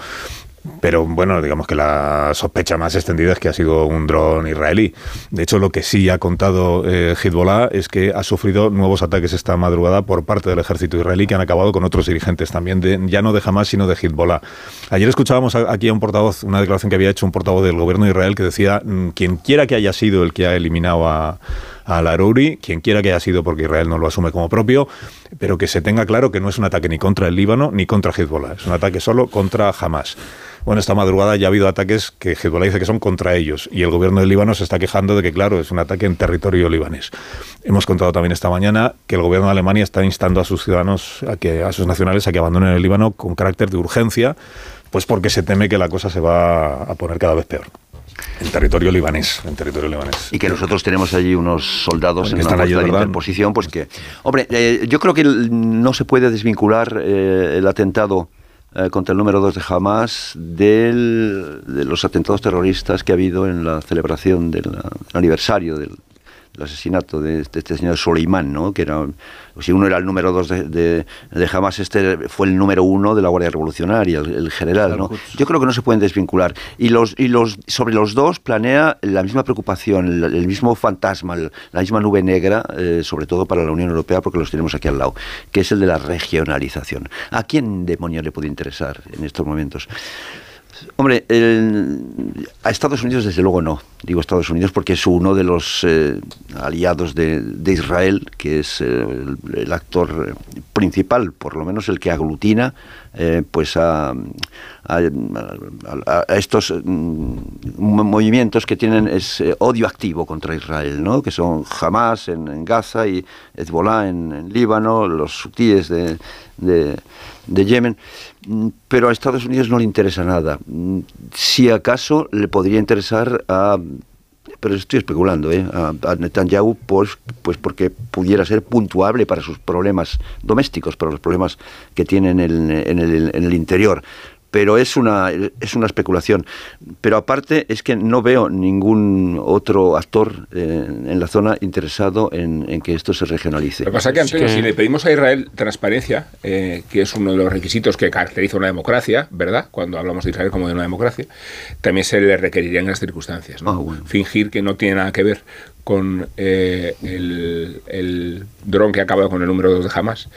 pero bueno, digamos que la sospecha más extendida es que ha sido un dron israelí. De hecho, lo que sí ha contado eh, Hezbollah es que ha sufrido nuevos ataques esta madrugada por parte del ejército israelí que han acabado con otros dirigentes también, ya no de Hamas, sino de Hezbollah. Ayer escuchábamos aquí a un portavoz, una declaración que había hecho un portavoz del gobierno de Israel que decía, mm, quien quiera que haya sido el que ha eliminado a a Laruri, quien quiera que haya sido, porque Israel no lo asume como propio, pero que se tenga claro que no es un ataque ni contra el Líbano ni contra Hezbollah, es un ataque solo contra Hamas. Bueno, esta madrugada ya ha habido ataques que Hezbollah dice que son contra ellos y el gobierno del Líbano se está quejando de que, claro, es un ataque en territorio libanés. Hemos contado también esta mañana que el gobierno de Alemania está instando a sus ciudadanos, a, que, a sus nacionales, a que abandonen el Líbano con carácter de urgencia, pues porque se teme que la cosa se va a poner cada vez peor. En territorio libanés, en territorio libanés. Y que nosotros tenemos allí unos soldados en una de interposición, pues que... Hombre, eh, yo creo que no se puede desvincular eh, el atentado eh, contra el número 2 de Hamas del, de los atentados terroristas que ha habido en la celebración del aniversario del, el asesinato de este, este, señor Soleimán, ¿no? que era, si uno era el número dos de, de, Hamas, este fue el número uno de la Guardia Revolucionaria, el, general. ¿no? Yo creo que no se pueden desvincular. Y, los, y los, sobre los dos planea la misma preocupación, el, mismo fantasma, la misma nube negra, eh, sobre todo para la Unión Europea, porque los tenemos aquí al lado, que es el de la regionalización. ¿A quién demonios le puede interesar en estos momentos? Hombre, a Estados Unidos desde luego no. Digo Estados Unidos porque es uno de los eh, aliados de, Israel, que es eh, el, actor principal, por lo menos el que aglutina eh, pues a, estos mm, movimientos que tienen ese odio activo contra Israel, ¿no? que son Hamas en, Gaza y Hezbollah en, Líbano, los hutíes de, de Yemen. Mm, pero a Estados Unidos no le interesa nada. Mm, si acaso le podría interesar a pero estoy especulando, ¿eh? a, Netanyahu, pues, pues porque pudiera ser puntuable para sus problemas domésticos, para los problemas que tienen en el, en el interior pero es una, es una especulación. Pero aparte es que no veo ningún otro actor eh, en la zona interesado en, que esto se regionalice. Lo que pasa es que, Antonio, si le pedimos a Israel transparencia, eh, que es uno de los requisitos que caracteriza una democracia, ¿verdad? Cuando hablamos de Israel como de una democracia, también se le requerirían las circunstancias. ¿no? Ah, Fingir que no tiene nada que ver con eh, el, el dron que ha acabado con el número 2 de Hamas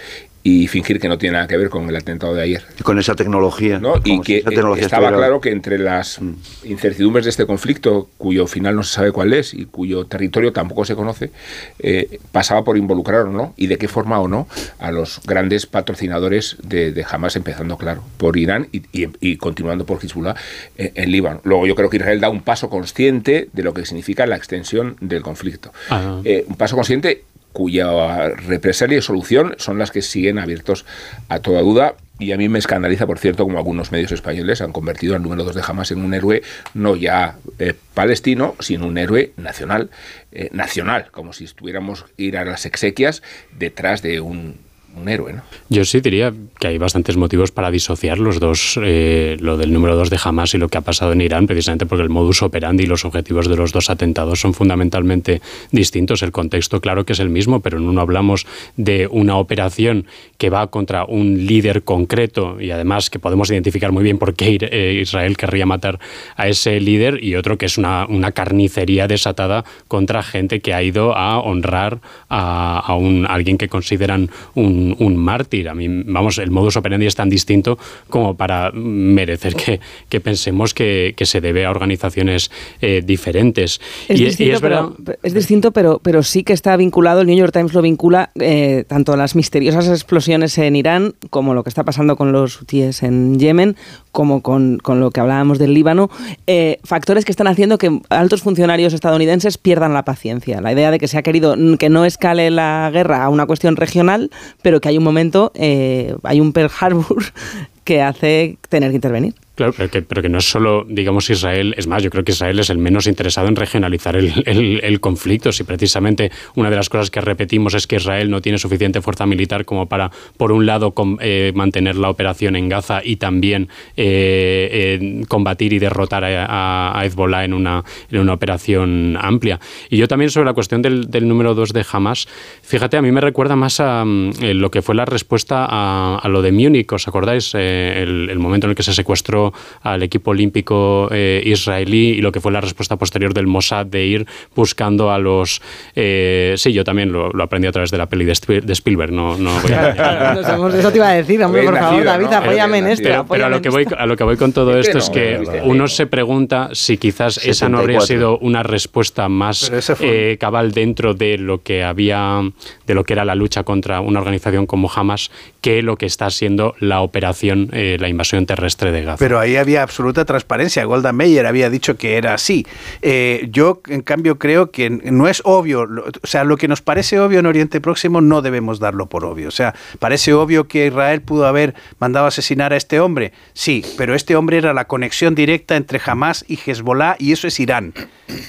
y fingir que no tiene nada que ver con el atentado de ayer. con esa tecnología. ¿no? Y que estaba claro que entre las mm. incertidumbres de este conflicto, cuyo final no se sabe cuál es y cuyo territorio tampoco se conoce, eh, pasaba por involucrar o no, y de qué forma o no, a los grandes patrocinadores de, de Hamas, empezando, claro, por Irán y, continuando por Hezbollah eh, en, Líbano. Luego yo creo que Israel da un paso consciente de lo que significa la extensión del conflicto. Ah. Eh, un paso consciente cuya represalia y solución son las que siguen abiertos a toda duda. Y a mí me escandaliza, por cierto, como algunos medios españoles han convertido al número 2 de Hamas en un héroe no ya eh, palestino, sino un héroe nacional, eh, nacional, como si estuviéramos ir a las exequias detrás de un un héroe. Yo sí diría que hay bastantes motivos para disociar los dos, eh, lo del número dos de Hamas y lo que ha pasado en Irán, precisamente porque el modus operandi y los objetivos de los dos atentados son fundamentalmente distintos. El contexto, claro que es el mismo, pero en uno hablamos de una operación que va contra un líder concreto y además que podemos identificar muy bien por qué eh, Israel querría matar a ese líder, y otro que es una, una carnicería desatada contra gente que ha ido a honrar a, a un, alguien que consideran un un, mártir. A mí, vamos, el modus operandi es tan distinto como para merecer que, que pensemos que, que, se debe a organizaciones eh, diferentes. Es, distinto, pero, es distinto pero, pero sí que está vinculado, el New York Times lo vincula eh, tanto a las misteriosas explosiones en Irán como lo que está pasando con los hutíes en Yemen, como con, con, lo que hablábamos del Líbano, eh, factores que están haciendo que altos funcionarios estadounidenses pierdan la paciencia. La idea de que se ha querido que no escale la guerra a una cuestión regional, pero que hay un momento, eh, hay un Pearl Harbor que hace tener que intervenir. Claro, pero que, pero que no es solo, digamos, Israel, es más, yo creo que Israel es el menos interesado en regionalizar el, conflicto. Si precisamente una de las cosas que repetimos es que Israel no tiene suficiente fuerza militar como para, por un lado, com- eh, mantener la operación en Gaza y también eh, eh, combatir y derrotar a, Hezbollah en una, en una operación amplia. Y yo también sobre la cuestión del, número 2 de Hamas, fíjate, a mí me recuerda más a mm, eh, lo que fue la respuesta a, lo de Múnich, ¿os acordáis? El, el momento en el que se secuestró al equipo olímpico eh, israelí y lo que fue la respuesta posterior del Mossad de ir buscando a los... eh, sí, yo también lo, lo aprendí a través de la peli de, Spiel- de Spielberg, no, no voy a- eso te iba a decir, hombre, por favor, David, ¿no? apóyame en esto. pero, pero a lo que voy esto. a lo que voy con todo Siempre esto es que David. uno se pregunta si quizás esa no habría 74. sido una respuesta más eh, cabal dentro de lo que había de lo que era la lucha contra una organización como Hamas que lo que está siendo la operación eh, la invasión terrestre de Gaza. Pero ahí había absoluta transparencia. Golda Meir había dicho que era así. Eh, yo, en cambio, creo que no es obvio. O sea, lo que nos parece obvio en Oriente Próximo no debemos darlo por obvio. O sea, parece obvio que Israel pudo haber mandado asesinar a este hombre. Sí, pero este hombre era la conexión directa entre Hamas y Hezbollah y eso es Irán.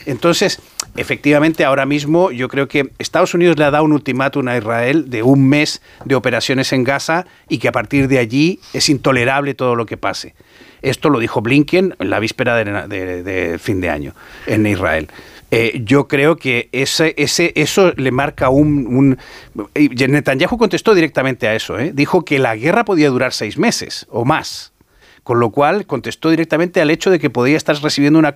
Entonces, efectivamente, ahora mismo yo creo que Estados Unidos le ha dado un ultimátum a Israel de un mes de operaciones en Gaza y que a partir de allí es intolerable todo lo que pase. Esto lo dijo Blinken en la víspera de, fin de año en Israel. Eh, yo creo que ese, eso le marca un... un Netanyahu contestó directamente a eso. ¿eh? Dijo que la guerra podía durar seis meses o más. Con lo cual contestó directamente al hecho de que podía estar recibiendo una,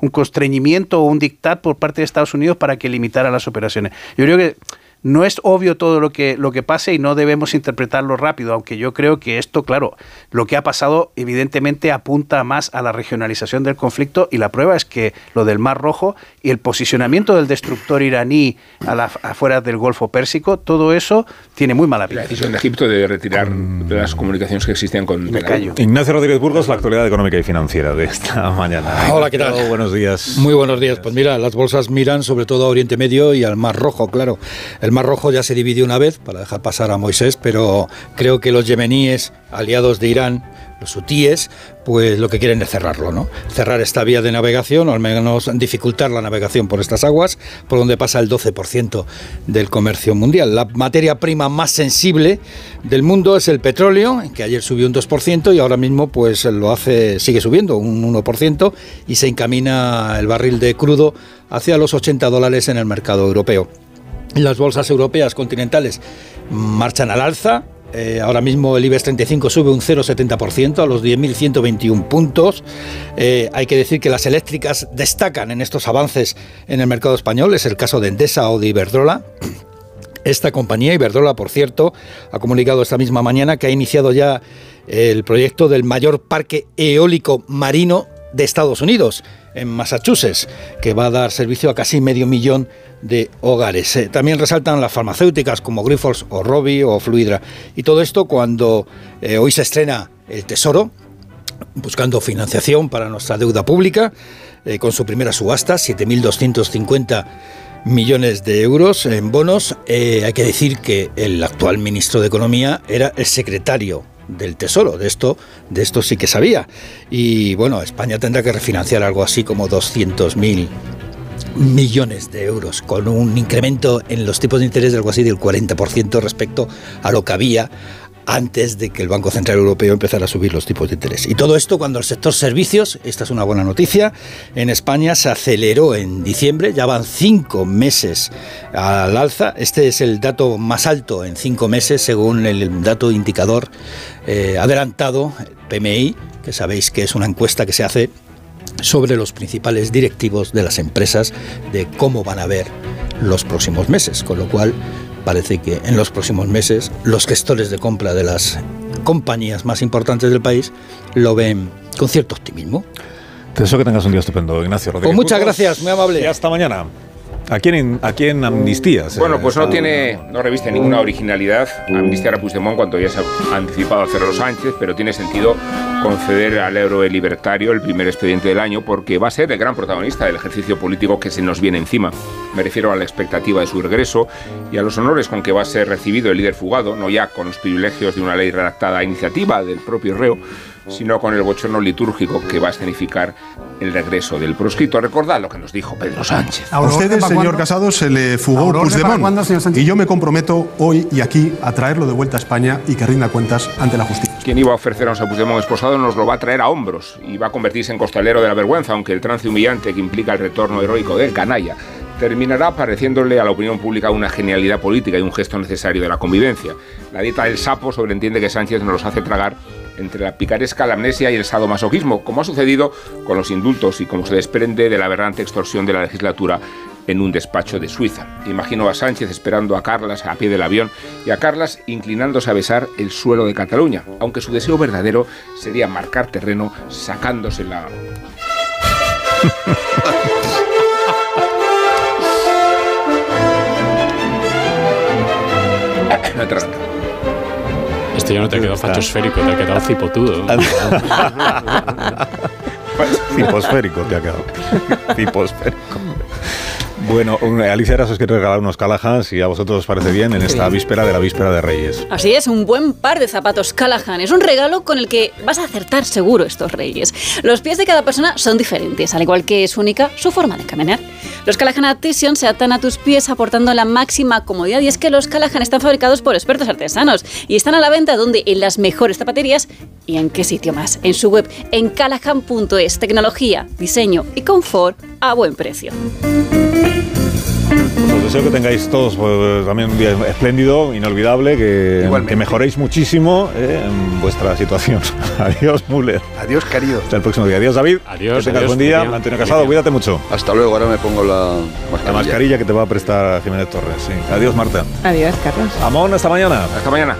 un constreñimiento o un dictat por parte de Estados Unidos para que limitara las operaciones. Yo creo que no es obvio todo lo que, lo que pase y no debemos interpretarlo rápido, aunque yo creo que esto, claro, lo que ha pasado evidentemente apunta más a la regionalización del conflicto y la prueba es que lo del Mar Rojo y el posicionamiento del destructor iraní a la- afuera del Golfo Pérsico, todo eso tiene muy mala La pinta. decisión de Egipto de retirar las comunicaciones que existían con Me callo. Ignacio Rodríguez Burgos, la actualidad económica y financiera de esta mañana. Hola, ¿qué tal? Buenos días. Muy buenos días. Pues mira, las bolsas miran sobre todo a Oriente Medio y al Mar Rojo, claro. El Mar Rojo ya se dividió una vez para dejar pasar a Moisés, pero creo que los yemeníes, aliados de Irán, los hutíes, pues lo que quieren es cerrarlo, ¿no? Cerrar esta vía de navegación, o al menos dificultar la navegación por estas aguas, por donde pasa el 12% del comercio mundial. La materia prima más sensible del mundo es el petróleo, que ayer subió un 2% y ahora mismo pues lo hace, sigue subiendo un 1% y se encamina el barril de crudo hacia los 80 dólares en el mercado europeo. Las bolsas europeas continentales marchan al alza. Eh, ahora mismo el IBEX 35 sube un 0,70% a los 10.121 puntos. Eh, hay que decir que las eléctricas destacan en estos avances en el mercado español. Es el caso de Endesa o de Iberdrola. Esta compañía, Iberdrola, por cierto, ha comunicado esta misma mañana que ha iniciado ya el proyecto del mayor parque eólico marino de Estados Unidos, en Massachusetts, que va a dar servicio a casi medio millón de hogares. Eh, también resaltan las farmacéuticas como Grifols o Robi o Fluidra. Y todo esto cuando eh, hoy se estrena El Tesoro, buscando financiación para nuestra deuda pública, eh, con su primera subasta, 7.250 millones de euros en bonos. Hay que decir que el actual ministro de Economía era el secretario del Tesoro, de esto, de esto sí que sabía. Y bueno, España tendrá que refinanciar algo así como 200.000 millones de euros, con un incremento en los tipos de interés de algo así del 40% respecto a lo que había antes de que el Banco Central Europeo empezara a subir los tipos de interés. Y todo esto cuando el sector servicios, esta es una buena noticia, en España se aceleró en diciembre, ya van cinco meses al alza. Este es el dato más alto en cinco meses según el dato indicador eh, adelantado, PMI, que sabéis que es una encuesta que se hace sobre los principales directivos de las empresas de cómo van a ver los próximos meses, con lo cual parece que en los próximos meses los gestores de compra de las compañías más importantes del país lo ven con cierto optimismo. Te deseo que tengas un día estupendo, Ignacio Rodríguez. Pues muchas gracias, muy amable. Y hasta mañana. Aquí en, aquí en Amnistías. Bueno, pues no tiene, no reviste ninguna originalidad amnistiar a Puigdemont cuando ya se ha anticipado a hacerlo Sánchez, pero tiene sentido conceder al héroe libertario el primer expediente del año porque va a ser el gran protagonista del ejercicio político que se nos viene encima. Me refiero a la expectativa de su regreso y a los honores con que va a ser recibido el líder fugado, no ya con los privilegios de una ley redactada a iniciativa del propio reo, sino con el bochorno litúrgico que va a escenificar el regreso del proscrito. Recordad lo que nos dijo Pedro Sánchez. A usted, señor Casado, se le fugó Puigdemont. Y yo me comprometo hoy y aquí a traerlo de vuelta a España y que rinda cuentas ante la justicia. Quien iba a ofrecernos a Puigdemont esposado nos lo va a traer a hombros y va a convertirse en costalero de la vergüenza, aunque el trance humillante que implica el retorno heroico del canalla terminará pareciéndole a la opinión pública una genialidad política y un gesto necesario de la convivencia. La dieta del sapo sobreentiende que Sánchez nos los hace tragar entre la picaresca, la amnesia y el sadomasoquismo, como ha sucedido con los indultos y como se desprende de la aberrante extorsión de la legislatura en un despacho de Suiza. Imagino a Sánchez esperando a Carlas a pie del avión y a Carlas inclinándose a besar el suelo de Cataluña, aunque su deseo verdadero sería marcar terreno sacándose la... Este ya no te ha quedado fachosférico, te ha quedado cipotudo. Ciposférico te ha quedado. Ciposférico. Bueno, Alicia Eras os quiere regalar unos Callahan, si a vosotros os parece bien, en esta víspera de la víspera de Reyes. Así es, un buen par de zapatos Callahan. Es un regalo con el que vas a acertar seguro estos Reyes. Los pies de cada persona son diferentes, al igual que es única su forma de caminar. Los Callahan Adhesion se atan a tus pies aportando la máxima comodidad y es que los Callahan están fabricados por expertos artesanos y están a la venta donde en las mejores zapaterías y en qué sitio más, en su web en callahan.es, tecnología, diseño y confort a buen precio. Pues os deseo que tengáis todos pues, también un día espléndido, inolvidable, que, que mejoréis muchísimo eh, en vuestra situación. adiós, Müller. Adiós, querido. Hasta el próximo día. Adiós, David. Adiós. Que tengas adiós, buen día. Antonio Casado, cuídate mucho. Hasta luego, ahora me pongo la mascarilla. La mascarilla que te va a prestar Jiménez Torres. Sí. Adiós, Marta. Adiós, Carlos. Amón, hasta mañana. Hasta mañana.